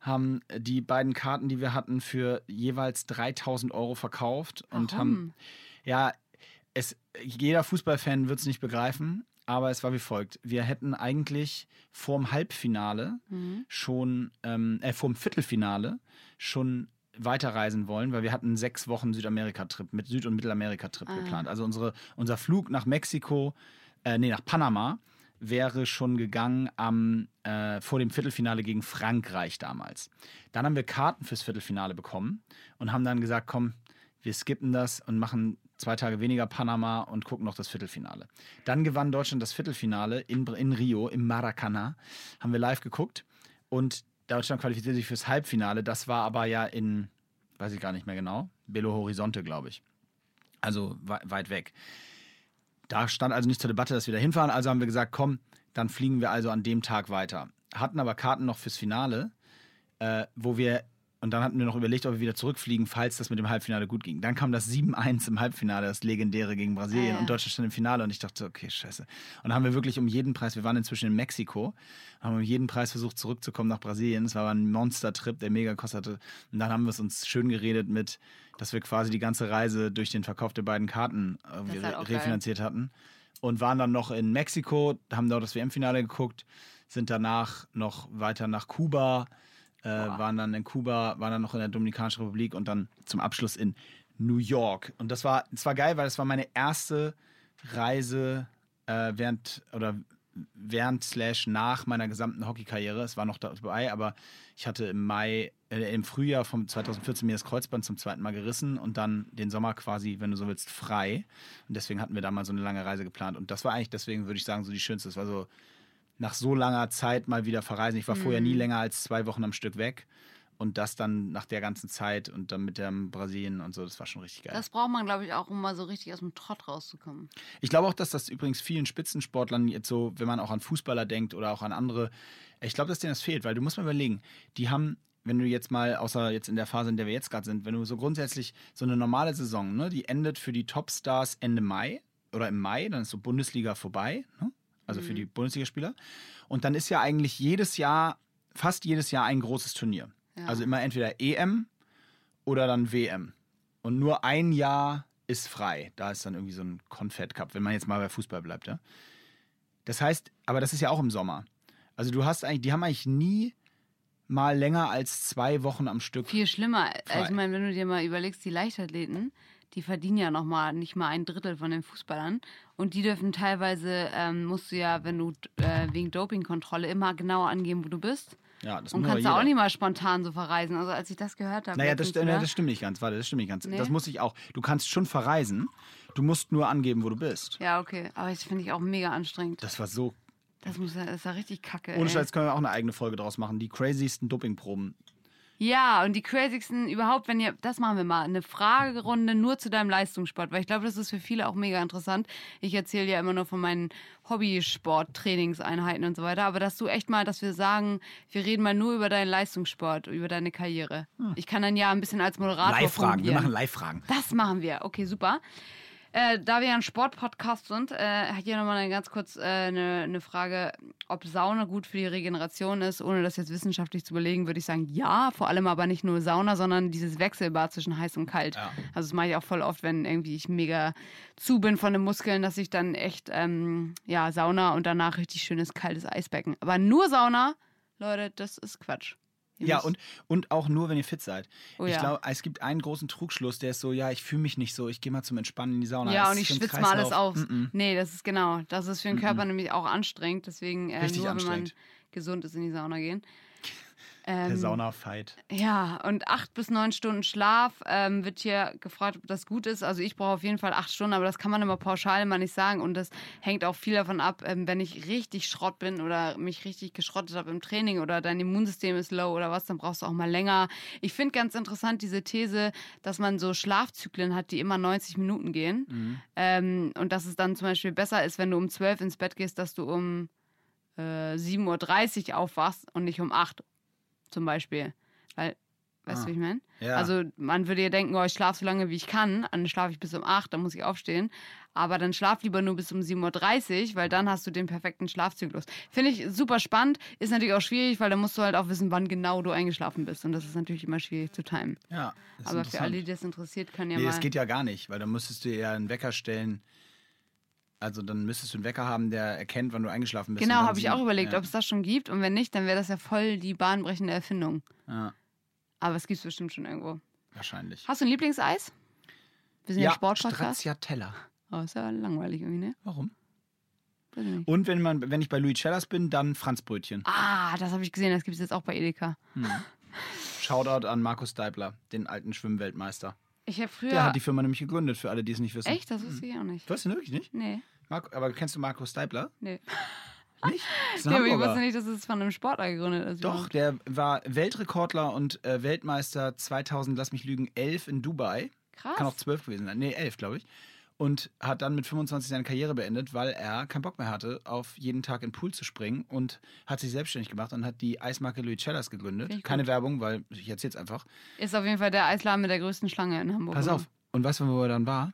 haben die beiden Karten, die wir hatten, für jeweils 3000 Euro verkauft und Warum? haben, ja, es, jeder Fußballfan wird es nicht begreifen, aber es war wie folgt. Wir hätten eigentlich vorm Halbfinale Mhm. schon, ähm, äh, vorm Viertelfinale schon weiterreisen wollen, weil wir hatten sechs Wochen Südamerika-Trip, mit Süd- und Mittelamerika-Trip Ah. geplant. Also unsere, unser Flug nach Mexiko, äh, nee, nach Panama wäre schon gegangen am, äh, vor dem Viertelfinale gegen Frankreich damals. Dann haben wir Karten fürs Viertelfinale bekommen und haben dann gesagt, komm, wir skippen das und machen zwei Tage weniger Panama und gucken noch das Viertelfinale. Dann gewann Deutschland das Viertelfinale in, in Rio, im Maracana. Haben wir live geguckt und Deutschland qualifizierte sich fürs Halbfinale. Das war aber ja in, weiß ich gar nicht mehr genau, Belo Horizonte, glaube ich. Also wei- weit weg. Da stand also nicht zur Debatte, dass wir da hinfahren. Also haben wir gesagt, komm, dann fliegen wir also an dem Tag weiter. Hatten aber Karten noch fürs Finale, äh, wo wir, und dann hatten wir noch überlegt, ob wir wieder zurückfliegen, falls das mit dem Halbfinale gut ging. Dann kam das 7-1 im Halbfinale, das legendäre gegen Brasilien. Ah, ja. Und Deutschland stand im Finale und ich dachte, okay, scheiße. Und dann haben wir wirklich um jeden Preis, wir waren inzwischen in Mexiko, haben um jeden Preis versucht zurückzukommen nach Brasilien. Es war aber ein Monster-Trip, der mega kostete. Und dann haben wir es uns schön geredet mit, dass wir quasi die ganze Reise durch den Verkauf der beiden Karten ist halt re- auch geil. refinanziert hatten. Und waren dann noch in Mexiko, haben dort das WM-Finale geguckt, sind danach noch weiter nach Kuba, äh, waren dann in Kuba, waren dann noch in der Dominikanischen Republik und dann zum Abschluss in New York. Und das war, das war geil, weil das war meine erste Reise äh, während oder während slash nach meiner gesamten Hockeykarriere. Es war noch dabei, aber ich hatte im Mai, äh, im Frühjahr von 2014 mir das Kreuzband zum zweiten Mal gerissen und dann den Sommer quasi, wenn du so willst, frei. Und deswegen hatten wir da mal so eine lange Reise geplant. Und das war eigentlich, deswegen würde ich sagen, so die schönste. Es war so nach so langer Zeit mal wieder verreisen. Ich war vorher nie länger als zwei Wochen am Stück weg. Und das dann nach der ganzen Zeit und dann mit dem Brasilien und so, das war schon richtig geil. Das braucht man, glaube ich, auch, um mal so richtig aus dem Trott rauszukommen. Ich glaube auch, dass das übrigens vielen Spitzensportlern jetzt so, wenn man auch an Fußballer denkt oder auch an andere, ich glaube, dass denen das fehlt, weil du musst mal überlegen, die haben, wenn du jetzt mal, außer jetzt in der Phase, in der wir jetzt gerade sind, wenn du so grundsätzlich so eine normale Saison, ne, die endet für die Topstars Ende Mai oder im Mai, dann ist so Bundesliga vorbei, ne? Also für die Bundesligaspieler. Und dann ist ja eigentlich jedes Jahr, fast jedes Jahr ein großes Turnier. Ja. Also immer entweder EM oder dann WM. Und nur ein Jahr ist frei. Da ist dann irgendwie so ein Confed Cup, wenn man jetzt mal bei Fußball bleibt, ja. Das heißt, aber das ist ja auch im Sommer. Also du hast eigentlich, die haben eigentlich nie mal länger als zwei Wochen am Stück. Viel schlimmer. Frei. Also, ich meine, wenn du dir mal überlegst, die Leichtathleten, die verdienen ja noch mal nicht mal ein Drittel von den Fußballern. Und die dürfen teilweise, ähm, musst du ja, wenn du äh, wegen Dopingkontrolle immer genau angeben, wo du bist. Ja, das Und kannst du auch nicht mal spontan so verreisen. Also als ich das gehört habe. Naja, das, nee, oder? das stimmt nicht ganz. Warte, das stimmt nicht ganz. Nee? Das muss ich auch. Du kannst schon verreisen. Du musst nur angeben, wo du bist. Ja, okay. Aber das finde ich auch mega anstrengend. Das war so. Das, muss, ja- das ist ja richtig kacke. Ohne. Scheiß können wir auch eine eigene Folge draus machen. Die craziesten Dopingproben. Ja, und die crazigsten überhaupt, wenn ihr, das machen wir mal, eine Fragerunde nur zu deinem Leistungssport, weil ich glaube, das ist für viele auch mega interessant. Ich erzähle ja immer nur von meinen Hobbysport-Trainingseinheiten und so weiter, aber dass du echt mal, dass wir sagen, wir reden mal nur über deinen Leistungssport, über deine Karriere. Ich kann dann ja ein bisschen als Moderator Live-Fragen. Wir machen Live-Fragen. Das machen wir. Okay, super. Äh, da wir ja ein Sportpodcast sind, äh, hier nochmal eine ganz kurz äh, eine, eine Frage, ob Sauna gut für die Regeneration ist. Ohne das jetzt wissenschaftlich zu überlegen, würde ich sagen, ja. Vor allem aber nicht nur Sauna, sondern dieses Wechselbad zwischen heiß und kalt. Ja. Also das mache ich auch voll oft, wenn irgendwie ich mega zu bin von den Muskeln, dass ich dann echt, ähm, ja, Sauna und danach richtig schönes kaltes Eisbecken. Aber nur Sauna, Leute, das ist Quatsch. Ihr Ja, und, und auch nur, wenn ihr fit seid. Oh ich ja. glaube, es gibt einen großen Trugschluss, der ist so, ja, ich fühle mich nicht so, ich gehe mal zum Entspannen in die Sauna. Ja, Das und ich schwitze mal alles auf. Mm -mm. Nee, das ist genau. Das ist für den Körper nämlich auch anstrengend. Deswegen äh, nur, wenn man gesund ist, in die Sauna gehen. Der Ähm, Sauna-Fight. ja, und acht bis neun Stunden Schlaf ähm, wird hier gefragt, ob das gut ist. Also ich brauche auf jeden Fall acht Stunden, aber das kann man immer pauschal immer nicht sagen. Und das hängt auch viel davon ab, ähm, wenn ich richtig Schrott bin oder mich richtig geschrottet habe im Training oder dein Immunsystem ist low oder was, dann brauchst du auch mal länger. Ich finde ganz interessant diese These, dass man so Schlafzyklen hat, die immer 90 Minuten gehen. Mhm. Ähm, und dass es dann zum Beispiel besser ist, wenn du um 12 ins Bett gehst, dass du um äh, 7.30 Uhr aufwachst und nicht um 8 zum Beispiel. Weil, weißt Ah. du, wie ich meine? Ja. Also man würde ja denken, oh, ich schlafe so lange, wie ich kann, dann schlafe ich bis um 8, dann muss ich aufstehen. Aber dann schlaf lieber nur bis um 7.30 Uhr, weil dann hast du den perfekten Schlafzyklus. Finde ich super spannend, ist natürlich auch schwierig, weil da musst du halt auch wissen, wann genau du eingeschlafen bist. Und das ist natürlich immer schwierig zu timen. ja, ist Aber für alle, die das interessiert, können ja Nee, mal... das geht ja gar nicht, weil dann müsstest du ja einen Wecker stellen. Also dann müsstest du einen Wecker haben, der erkennt, wann du eingeschlafen bist. Genau, habe ich auch überlegt, ja. ob es das schon gibt. Und wenn nicht, dann wäre das ja voll die bahnbrechende Erfindung. Ja, Aber es gibt es bestimmt schon irgendwo. wahrscheinlich. Hast du ein Lieblingseis? Wir sind ja, Ja, Sportpodcast. Stracciatella. Oh, ist ja langweilig irgendwie, ne? Warum? Und wenn, man, wenn ich bei Louis Cellas bin, dann Franzbrötchen. Ah, das habe ich gesehen. Das gibt es jetzt auch bei Edeka. [LAUGHS] Shoutout an Markus Deibler, den alten Schwimmweltmeister. Ich habe früher. Der hat die Firma nämlich gegründet, für alle, die es nicht wissen. Echt? Das wusste ich auch nicht. Du weißt ihn wirklich nicht? Nee, Mark, aber kennst du Markus Deibler? nee. [LAUGHS] Nicht? Das Nee, aber ich wusste nicht, dass es von einem Sportler gegründet ist. Doch, der war Weltrekordler und äh, Weltmeister 2000, lass mich lügen, 11 in Dubai. Krass. Kann auch 12 gewesen sein. Nee, 11, glaube ich. Und hat dann mit 25 seine Karriere beendet, weil er keinen Bock mehr hatte, auf jeden Tag in den Pool zu springen und hat sich selbstständig gemacht und hat die Eismarke Louis Cellas gegründet. Keine. Werbung, weil ich erzähl's einfach. Ist auf jeden Fall der Eisladen mit der größten Schlange in Hamburg. Pass auf. Und weißt du, wo er dann war?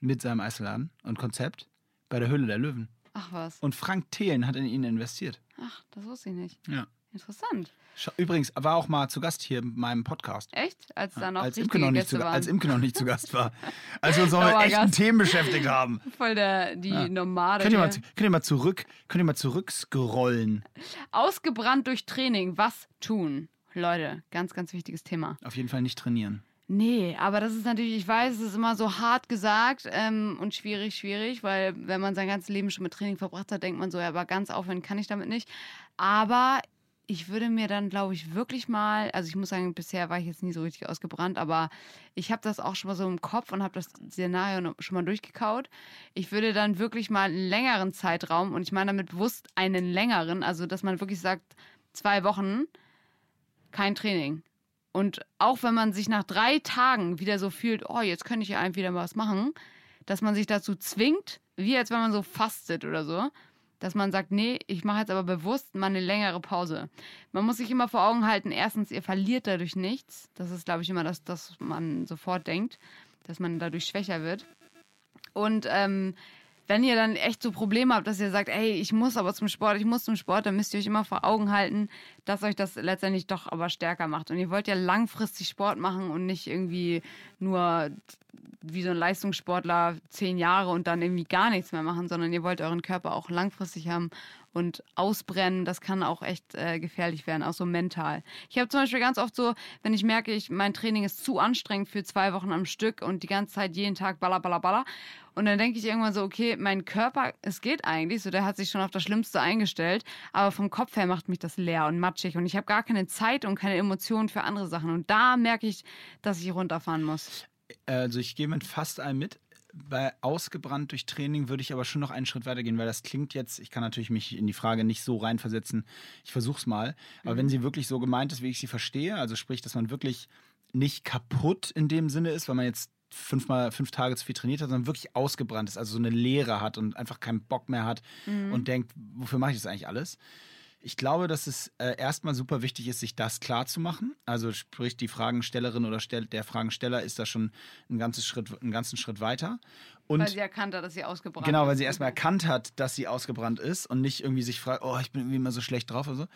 Mit seinem Eisladen und Konzept? Bei der Höhle der Löwen. Ach was. Und Frank Thelen hat in ihn investiert. Ach, das wusste ich nicht. Ja. Interessant. Übrigens, war auch mal zu Gast hier in meinem Podcast. Echt? Als da noch als, Imke noch nicht zu, als Imke noch nicht zu Gast war. [LAUGHS] Als wir uns noch mit echten Themen beschäftigt haben. [LAUGHS] Voll der, die Ja. Nomade. Könnt ihr, mal, könnt ihr mal zurück, könnt ihr mal zurückscrollen. Ausgebrannt durch Training. Was tun? Leute, ganz, ganz wichtiges Thema. Auf jeden Fall nicht trainieren. Nee, aber das ist natürlich, ich weiß, es ist immer so hart gesagt ähm, und schwierig, schwierig, weil wenn man sein ganzes Leben schon mit Training verbracht hat, denkt man so, ja, aber ganz aufhören kann ich damit nicht. Aber ich würde mir dann, glaube ich, wirklich mal, also ich muss sagen, bisher war ich jetzt nie so richtig ausgebrannt, aber ich habe das auch schon mal so im Kopf und habe das Szenario schon mal durchgekaut. Ich würde dann wirklich mal einen längeren Zeitraum, und ich meine damit bewusst einen längeren, also dass man wirklich sagt, zwei Wochen, kein Training. Und auch wenn man sich nach drei Tagen wieder so fühlt, oh, jetzt könnte ich ja einfach wieder mal was machen, dass man sich dazu zwingt, wie als wenn man so fastet oder so, dass man sagt, nee, ich mache jetzt aber bewusst mal eine längere Pause. Man muss sich immer vor Augen halten, erstens, ihr verliert dadurch nichts. Das ist, glaube ich, immer das, das man sofort denkt, dass man dadurch schwächer wird. Und ähm, wenn ihr dann echt so Probleme habt, dass ihr sagt, ey, ich muss aber zum Sport, ich muss zum Sport, dann müsst ihr euch immer vor Augen halten, dass euch das letztendlich doch aber stärker macht. Und ihr wollt ja langfristig Sport machen und nicht irgendwie nur wie so ein Leistungssportler zehn Jahre und dann irgendwie gar nichts mehr machen, sondern ihr wollt euren Körper auch langfristig haben und ausbrennen. Das kann auch echt äh, gefährlich werden, auch so mental. Ich habe zum Beispiel ganz oft so, wenn ich merke, ich, mein Training ist zu anstrengend für zwei Wochen am Stück und die ganze Zeit jeden Tag baller, baller, baller. Und dann denke ich irgendwann so, okay, mein Körper, es geht eigentlich, so der hat sich schon auf das Schlimmste eingestellt, aber vom Kopf her macht mich das leer und matschig und ich habe gar keine Zeit und keine Emotionen für andere Sachen. Und da merke ich, dass ich runterfahren muss. Also ich gehe mit fast allem mit. Bei ausgebrannt durch Training würde ich aber schon noch einen Schritt weitergehen, weil das klingt jetzt, ich kann natürlich mich in die Frage nicht so reinversetzen, ich versuche es mal, aber wenn sie wirklich so gemeint ist, wie ich sie verstehe, also sprich, dass man wirklich nicht kaputt in dem Sinne ist, weil man jetzt fünfmal, fünf Tage zu viel trainiert hat, sondern wirklich ausgebrannt ist, also so eine Leere hat und einfach keinen Bock mehr hat und denkt, wofür mache ich das eigentlich alles? Ich glaube, dass es äh, erstmal super wichtig ist, sich das klar zu machen. Also sprich, die Fragenstellerin oder der Fragensteller ist da schon ein ganzes Schritt, einen ganzen Schritt weiter. Und weil sie erkannt hat, dass sie ausgebrannt genau, ist. weil sie erstmal erkannt hat, dass sie ausgebrannt ist und nicht irgendwie sich fragt, oh, ich bin irgendwie immer so schlecht drauf oder so.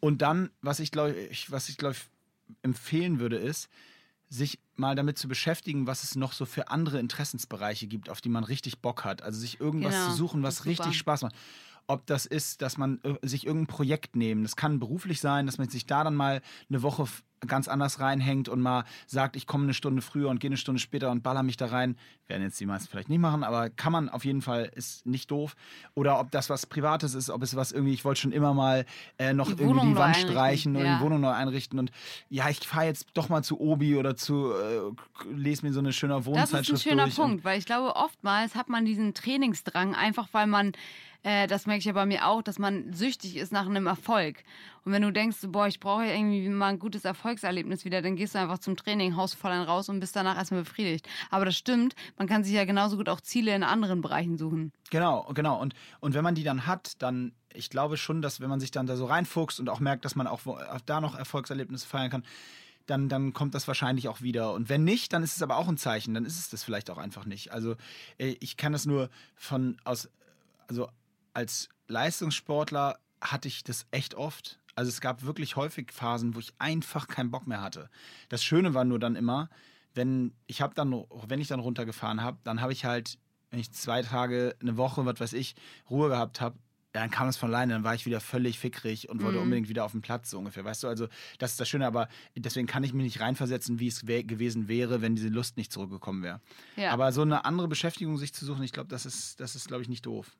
Und dann, was ich glaube ich, was ich glaube empfehlen würde, ist, sich mal damit zu beschäftigen, was es noch so für andere Interessensbereiche gibt, auf die man richtig Bock hat. Also sich irgendwas Genau, zu suchen, was richtig Spaß macht. Ob das ist, dass man äh, sich irgendein Projekt nehmen. Das kann beruflich sein, dass man sich da dann mal eine Woche ganz anders reinhängt und mal sagt, ich komme eine Stunde früher und gehe eine Stunde später und baller mich da rein. Werden jetzt die meisten vielleicht nicht machen, aber kann man auf jeden Fall, ist nicht doof. Oder ob das was Privates ist, ob es was irgendwie, ich wollte schon immer mal äh, noch Die irgendwie die Wand streichen oder ja. die Wohnung neu einrichten und ja, ich fahre jetzt doch mal zu Obi oder zu, äh, lese mir so eine schöne Das ist ein Wohnzeitschrift schöner. Punkt, weil ich glaube, oftmals hat man diesen Trainingsdrang, einfach weil man, äh, das merke ich ja bei mir auch, dass man süchtig ist nach einem Erfolg. Und wenn du denkst, boah, ich brauche ja irgendwie mal ein gutes Erfolgserlebnis wieder, dann gehst du einfach zum Training, haust voll einen raus und bist danach erstmal befriedigt. Aber das stimmt, man kann sich ja genauso gut auch Ziele in anderen Bereichen suchen. Genau, genau. Und, und wenn man die dann hat, dann ich glaube schon, dass wenn man sich dann da so reinfuchst und auch merkt, dass man auch, auch da noch Erfolgserlebnisse feiern kann, dann, dann kommt das wahrscheinlich auch wieder. Und wenn nicht, dann ist es aber auch ein Zeichen, dann ist es das vielleicht auch einfach nicht. Also äh, ich kann das nur von aus, also als Leistungssportler hatte ich das echt oft. Also es gab wirklich häufig Phasen, wo ich einfach keinen Bock mehr hatte. Das Schöne war nur dann immer, wenn ich habe dann, wenn ich dann runtergefahren habe, dann habe ich halt, wenn ich zwei Tage, eine Woche, was weiß ich, Ruhe gehabt habe, dann kam es von alleine, dann war ich wieder völlig fickrig und wollte Mhm. unbedingt wieder auf den Platz, so ungefähr. Weißt du, also das ist das Schöne, aber deswegen kann ich mich nicht reinversetzen, wie es wär, gewesen wäre, wenn diese Lust nicht zurückgekommen wäre. Ja. Aber so eine andere Beschäftigung sich zu suchen, ich glaube, das ist, das ist, glaube ich, nicht doof.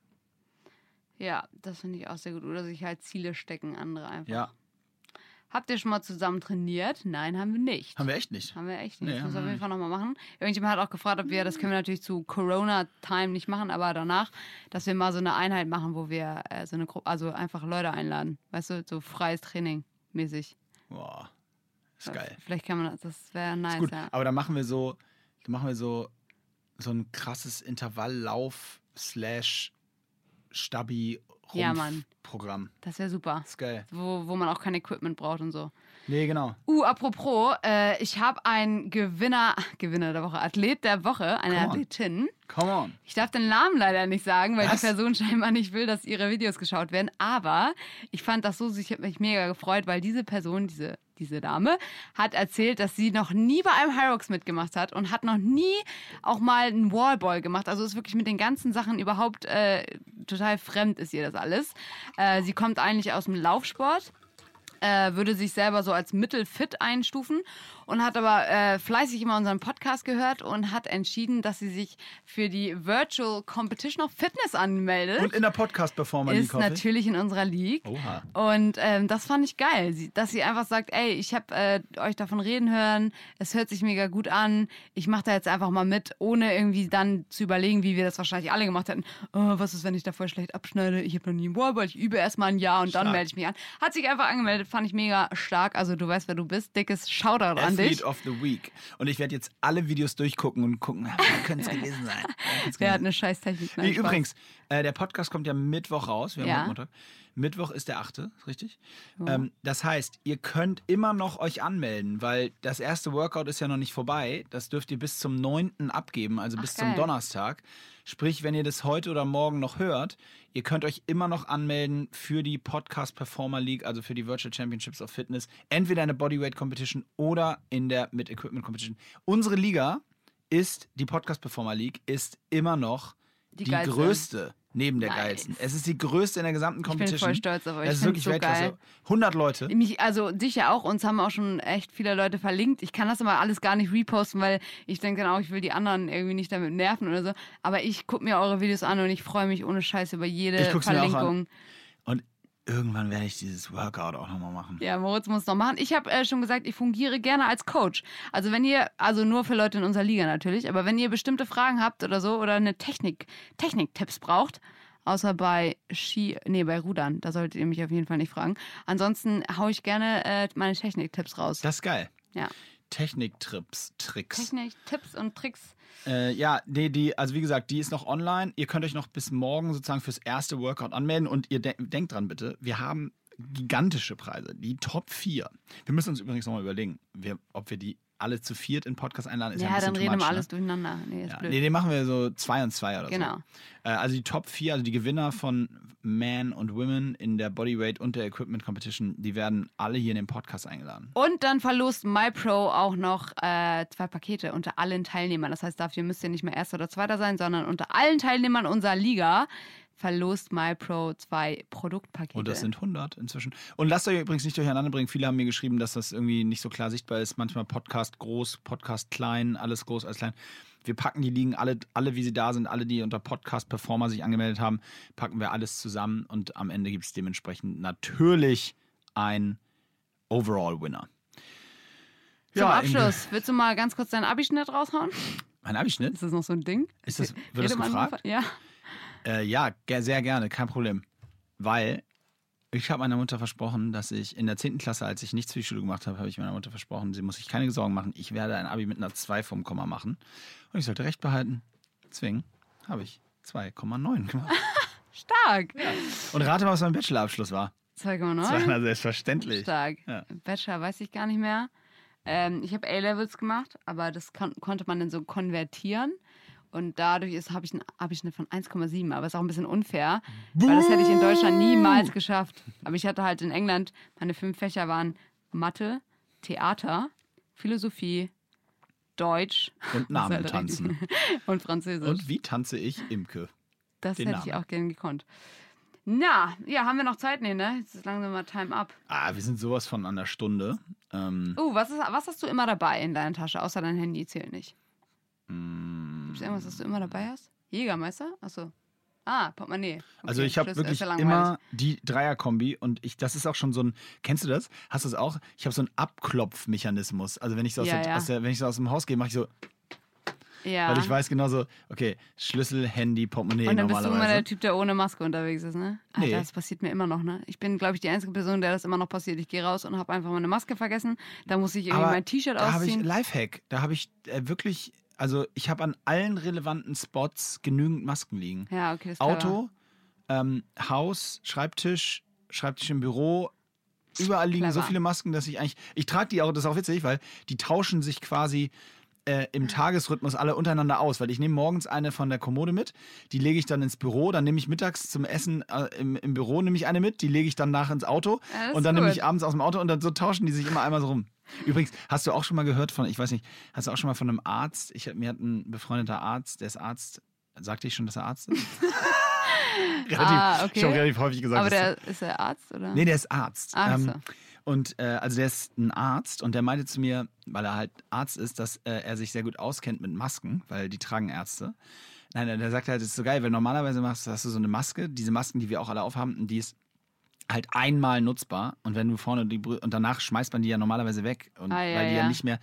Ja, das finde ich auch sehr gut. Oder sich halt Ziele stecken, andere einfach. Ja, Habt ihr schon mal zusammen trainiert? Nein, haben wir nicht. haben wir echt nicht. Haben wir echt nicht. Nee, das muss haben auf wir jeden Fall nochmal machen. Irgendjemand hat auch gefragt, ob wir, das können wir natürlich zu Corona-Time nicht machen, aber danach, dass wir mal so eine Einheit machen, wo wir äh, so eine Gruppe, also einfach Leute einladen. Weißt du, so freies Training mäßig. Boah, ist geil. Vielleicht kann man das, das wäre nice, Ist gut, ja. aber dann machen wir so, dann machen wir so, so ein krasses Intervalllauf slash Stabi Ja, Mann. Programm. Das wäre super. Ist geil. Wo, wo man auch kein Equipment braucht und so. Nee, genau. Uh, apropos, äh, ich habe einen Gewinner, [LAUGHS] Gewinner der Woche, Athlet der Woche, eine Come on. Athletin. Come on. Ich darf den Namen leider nicht sagen, weil Was? die Person scheinbar nicht will, dass ihre Videos geschaut werden. Aber ich fand das so, ich habe mich mega gefreut, weil diese Person, diese, diese Dame, hat erzählt, dass sie noch nie bei einem Hyrox mitgemacht hat und hat noch nie auch mal einen Wallball gemacht. Also ist wirklich mit den ganzen Sachen überhaupt äh, total fremd ist ihr das alles. Äh, sie kommt eigentlich aus dem Laufsport äh, würde sich selber so als mittelfit einstufen und hat aber äh, fleißig immer unseren Podcast gehört und hat entschieden, dass sie sich für die Virtual Competition of Fitness anmeldet. Und in der Podcast-Performer ist League, ich. natürlich in unserer League. Oha. Und ähm, das fand ich geil, dass sie einfach sagt, ey, ich habe äh, euch davon reden hören, es hört sich mega gut an, ich mache da jetzt einfach mal mit, ohne irgendwie dann zu überlegen, wie wir das wahrscheinlich alle gemacht hätten. Oh, was ist, wenn ich da voll schlecht abschneide? Ich habe noch nie einen Wallball, ich übe erst mal ein Jahr und dann Stark. melde ich mich an. Hat sich einfach angemeldet, fand ich mega stark. Also du weißt, wer du bist. Dickes Shoutout an dich. Athlete of the Week. Und ich werde jetzt alle Videos durchgucken und gucken, wer könnte es [LAUGHS] gewesen sein. Wer hat eine scheiß Technik? sein? Übrigens, äh, der Podcast kommt ja Mittwoch raus. Wir haben Ja. heute Montag. Mittwoch ist der 8., richtig? Ähm, das heißt, ihr könnt immer noch euch anmelden, weil das erste Workout ist ja noch nicht vorbei. Das dürft ihr bis zum 9. abgeben, also bis zum geil. Donnerstag. Sprich, wenn ihr das heute oder morgen noch hört, ihr könnt euch immer noch anmelden für die Podcast Performer League, also für die Virtual Championships of Fitness, entweder in der Bodyweight Competition oder in der Mit Equipment Competition. Unsere Liga ist, die Podcast Performer League, ist immer noch Die die, größte neben der Nice. geilsten. Es ist die größte in der gesamten Ich bin Competition. voll stolz auf euch. Ich ist wirklich so Weltklasse. geil. 100 Leute. Mich, also dich ja auch, uns haben auch schon echt viele Leute verlinkt. Ich kann das immer alles gar nicht reposten, weil ich denke dann auch, ich will die anderen irgendwie nicht damit nerven oder so. Aber ich gucke mir eure Videos an und ich freue mich ohne Scheiß über jede Ich guck's mir auch an. Irgendwann werde ich dieses Workout auch nochmal machen. Ja, Moritz muss noch machen. Ich habe äh, schon gesagt, ich fungiere gerne als Coach. Also wenn ihr, also nur für Leute in unserer Liga natürlich, aber wenn ihr bestimmte Fragen habt oder so oder eine Technik, Techniktipps braucht, außer bei Ski, nee, bei Rudern, da solltet ihr mich auf jeden Fall nicht fragen. Ansonsten haue ich gerne äh, meine Techniktipps raus. Das ist geil. Ja. Techniktrips, Tricks. Techniktipps und Tricks. Äh, ja, nee, die, also wie gesagt, die ist noch online. Ihr könnt euch noch bis morgen sozusagen fürs erste Workout anmelden und ihr de denkt dran bitte, wir haben gigantische Preise, die Top 4. Wir müssen uns übrigens nochmal überlegen, wir, ob wir die alle zu viert in Podcast einladen. Ist ja, Ja, ein dann reden wir much, alles ne? durcheinander. Nee, ist Ja, blöd. nee, den machen wir so zwei und zwei oder Genau. so. Äh, also die Top 4, also die Gewinner von Man und Women in der Bodyweight und der Equipment Competition, die werden alle hier in den Podcast eingeladen. Und dann verlost MyPro auch noch äh, zwei Pakete unter allen Teilnehmern. Das heißt, dafür müsst ihr nicht mehr Erster oder Zweiter sein, sondern unter allen Teilnehmern unserer Liga verlost MyPro zwei Produktpakete. Und das sind 100 inzwischen. Und lasst euch übrigens nicht durcheinander bringen. Viele haben mir geschrieben, dass das irgendwie nicht so klar sichtbar ist. Manchmal Podcast groß, Podcast klein, alles groß, alles klein. Wir packen die Ligen alle, alle wie sie da sind, alle, die unter Podcast Performer sich angemeldet haben, packen wir alles zusammen und am Ende gibt es dementsprechend natürlich ein Overall-Winner. Zum in- Abschluss, willst du mal ganz kurz deinen Abischnitt raushauen? Mein Abischnitt? Ist das noch so ein Ding? Ist das, wird das Redet man gefragt? Ja. Äh, ja, sehr gerne, kein Problem. Weil ich habe meiner Mutter versprochen, dass ich in der 10. Klasse, als ich nichts für die Schule gemacht habe, habe ich meiner Mutter versprochen, sie muss sich keine Sorgen machen. Ich werde ein Abi mit einer 2 vom Komma machen. Und ich sollte recht behalten. Deswegen habe ich 2,9 gemacht. [LAUGHS] Stark. Und rate mal, was mein Bachelorabschluss war. 2,9. Das war selbstverständlich. Stark. Ja. Bachelor weiß ich gar nicht mehr. Ähm, ich habe A-Levels gemacht, aber das kon konnte man dann so konvertieren. Und dadurch habe ich, ein- hab ich eine von 1,7. Aber ist auch ein bisschen unfair, weil das hätte ich in Deutschland niemals geschafft. Aber ich hatte halt in England, meine fünf Fächer waren Mathe, Theater, Philosophie, Deutsch Und [LAUGHS] Namen halt tanzen. [LAUGHS] und Französisch. Und wie tanze ich Imke? das den hätte ich Namen. auch gerne gekonnt. Na, ja, haben wir noch Zeit? Nee, ne? Jetzt ist langsam mal Time up. Ah, wir sind sowas von an der Stunde. Ähm, Uh, was, ist, was hast du immer dabei in deiner Tasche, außer dein Handy zählt nicht? mm, Gibt es irgendwas, was du immer dabei hast? Jägermeister? Achso. Ah, Portemonnaie. Okay, Also ich habe wirklich ja immer die Dreierkombi und ich, das ist auch schon so ein, kennst du das? Hast du das auch? Ich habe so einen Abklopfmechanismus. Also wenn ich so aus, Ja, der, ja. aus, der, wenn ich so aus dem Haus gehe, mache ich so, Ja. weil ich weiß genau so, okay, Schlüssel, Handy, Portemonnaie Und dann bist du immer normalerweise. der Typ, der ohne Maske unterwegs ist, ne? Alter, Nee. das passiert mir immer noch, ne? Ich bin, glaube ich, die einzige Person, der das immer noch passiert. Ich gehe raus und habe einfach meine Maske vergessen. Da muss ich irgendwie Aber mein T-Shirt da habe ich ausziehen. Lifehack. Da habe ich äh, wirklich, also ich habe an allen relevanten Spots genügend Masken liegen. Ja, okay. Auto, ähm, Haus, Schreibtisch, Schreibtisch im Büro. Überall liegen so Clever. viele Masken, dass ich eigentlich. Ich trage die auch, das ist auch witzig, weil die tauschen sich quasi äh, im Tagesrhythmus alle untereinander aus. Weil ich nehme morgens eine von der Kommode mit, die lege ich dann ins Büro, dann nehme ich mittags zum Essen äh, im, im Büro nehme ich eine mit, die lege ich dann nach ins Auto ist und dann nehme gut. ich abends aus dem Auto und dann so tauschen die sich immer einmal so rum. Übrigens, hast du auch schon mal gehört von, ich weiß nicht, hast du auch schon mal von einem Arzt, ich, mir hat ein befreundeter Arzt, der ist Arzt, sagte ich schon, dass er Arzt ist? [LAUGHS] relativ, Ah, okay. Habe relativ häufig gesagt, Aber der ist der Arzt, oder? Nee, der ist Arzt. Ach so. und äh, also der ist ein Arzt und der meinte zu mir, weil er halt Arzt ist, dass äh, er sich sehr gut auskennt mit Masken, weil die tragen Ärzte. Nein, der- der sagt halt, das ist so geil, weil normalerweise machst, hast du so eine Maske, diese Masken, die wir auch alle aufhaben, und die ist halt einmal nutzbar und wenn du vorne die Brü und danach schmeißt man die ja normalerweise weg und Ah, ja, weil die ja. ja. nicht mehr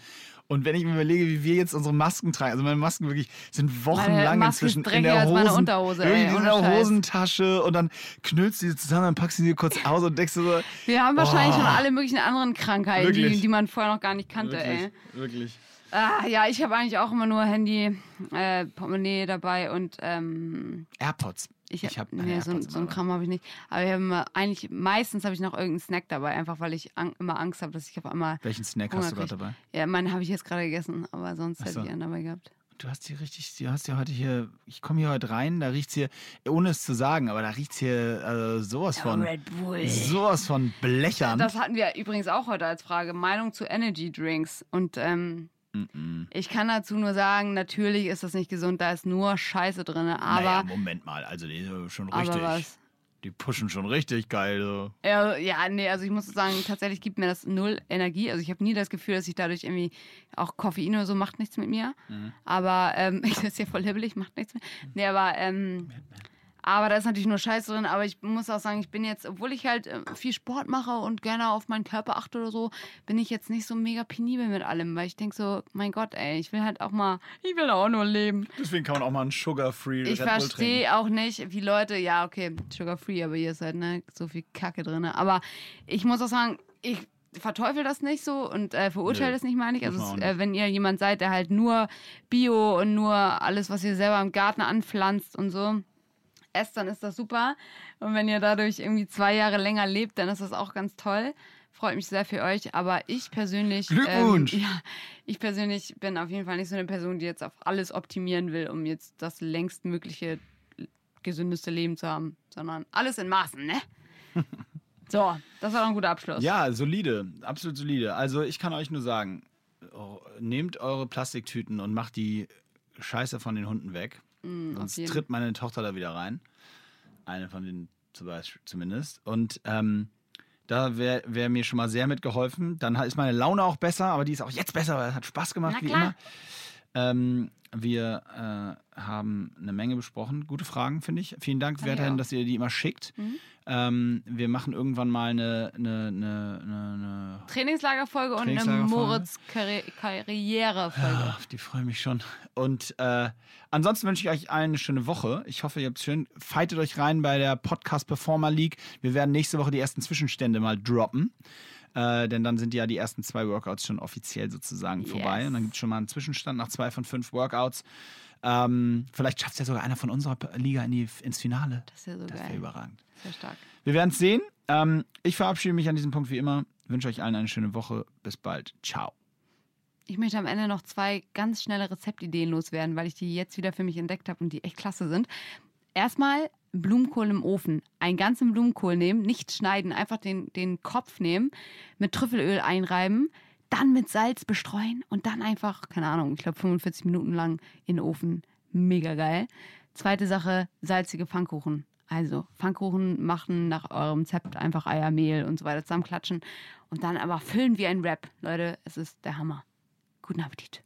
und wenn ich mir überlege, wie wir jetzt unsere Masken tragen, also meine Masken wirklich sind wochenlang inzwischen in der als Hosen, ey, wirklich, in der. Hosentasche und dann knüllst du sie zusammen, dann packst du sie kurz aus und denkst du so, Wir haben wahrscheinlich Oh. schon alle möglichen anderen Krankheiten, die, Wirklich? die man vorher noch gar nicht kannte, ey. wirklich. Ah, ja, ich habe eigentlich auch immer nur Handy, äh, Portemonnaie dabei und ähm, AirPods. Ich, Ich hab nee, so, so ein immer Kram habe ich nicht. Aber ich habe immer, eigentlich, meistens habe ich noch irgendeinen Snack dabei, einfach weil ich an, immer Angst habe, dass ich auf einmal, Welchen Snack Hunger hast du gerade dabei? ja, meinen habe ich jetzt gerade gegessen, aber sonst Ach hätte so. ich einen dabei gehabt. Du hast hier richtig, du hast ja heute hier, ich komme hier heute rein, da riecht's hier, ohne es zu sagen, aber da riecht's hier äh, sowas von, Bull. sowas von Blechern. Das hatten wir übrigens auch heute als Frage. Meinung zu Energy Drinks. Und ähm, Mm-mm. ich kann dazu nur sagen, natürlich ist das nicht gesund, da ist nur Scheiße drin. Aber, naja, Moment mal, also die sind schon richtig, was? die pushen schon richtig geil. So. Ja, ja, nee, also ich muss sagen, tatsächlich gibt mir das null Energie. Also ich habe nie das Gefühl, dass ich dadurch irgendwie auch Koffein oder so macht nichts mit mir. Mhm. Aber ähm, [LAUGHS] ich ist hier voll hibbelig, macht nichts mit. Nee, aber ähm, aber da ist natürlich nur Scheiße drin. Aber ich muss auch sagen, ich bin jetzt, obwohl ich halt äh, viel Sport mache und gerne auf meinen Körper achte oder so, bin ich jetzt nicht so mega penibel mit allem, weil ich denke so, mein Gott, ey, ich will halt auch mal, ich will auch nur leben. Deswegen kann man auch mal einen Sugar-Free Ich verstehe auch nicht, wie Leute, ja, okay, sugar free, aber hier ist halt ne, so viel Kacke drin. Aber ich muss auch sagen, ich verteufel das nicht so und äh, verurteile das nicht, meine ich. Also, äh, wenn ihr jemand seid, der halt nur Bio und nur alles, was ihr selber im Garten anpflanzt und so, esst, dann ist das super. Und wenn ihr dadurch irgendwie zwei Jahre länger lebt, dann ist das auch ganz toll. Freut mich sehr für euch. Aber ich persönlich. Glückwunsch! Ähm, ja, ich persönlich bin auf jeden Fall nicht so eine Person, die jetzt auf alles optimieren will, um jetzt das längstmögliche, gesündeste Leben zu haben. Sondern alles in Maßen, ne? [LAUGHS] so, das war doch ein guter Abschluss. Ja, solide, absolut solide. Also ich kann euch nur sagen, oh, nehmt eure Plastiktüten und macht die Scheiße von den Hunden weg. Mm, Sonst tritt meine Tochter da wieder rein. Eine von denen zum Beispiel zumindest. Und ähm, da wäre wär mir schon mal sehr mitgeholfen. Dann ist meine Laune auch besser, aber die ist auch jetzt besser, weil es hat Spaß gemacht, Na wie klar. immer. Ähm, wir äh, haben eine Menge besprochen. Gute Fragen, finde ich. Vielen Dank ich weiterhin, dass ihr die immer schickt. Mhm. Ähm, wir machen irgendwann mal eine, eine, eine, eine, Trainingslagerfolge und eine. Moritz-Karrierefolge. Ja, auf die freue ich mich schon. Und äh, ansonsten wünsche ich euch allen eine schöne Woche. Ich hoffe, ihr habt schön. Fightet euch rein bei der Podcast Performer League. Wir werden nächste Woche die ersten Zwischenstände mal droppen. Äh, denn dann sind ja die ersten zwei Workouts schon offiziell sozusagen Yes. vorbei. Und dann gibt es schon mal einen Zwischenstand nach zwei von fünf Workouts. Ähm, vielleicht schafft es ja sogar einer von unserer Liga in die, ins Finale. Das ist ja so Das wäre geil. überragend. Sehr stark. Wir werden es sehen. Ähm, ich verabschiede mich an diesem Punkt wie immer. Wünsche euch allen eine schöne Woche. Bis bald. Ciao. Ich möchte am Ende noch zwei ganz schnelle Rezeptideen loswerden, weil ich die jetzt wieder für mich entdeckt habe und die echt klasse sind. Erstmal Blumenkohl im Ofen. Einen ganzen Blumenkohl nehmen, nicht schneiden, einfach den, den Kopf nehmen, mit Trüffelöl einreiben, dann mit Salz bestreuen und dann einfach, keine Ahnung, ich glaube 45 Minuten lang in den Ofen. Mega geil. Zweite Sache, salzige Pfannkuchen. Also Pfannkuchen machen nach eurem Rezept einfach Eier, Mehl und so weiter zusammenklatschen und dann aber füllen wie ein Wrap. Leute, es ist der Hammer. Guten Appetit.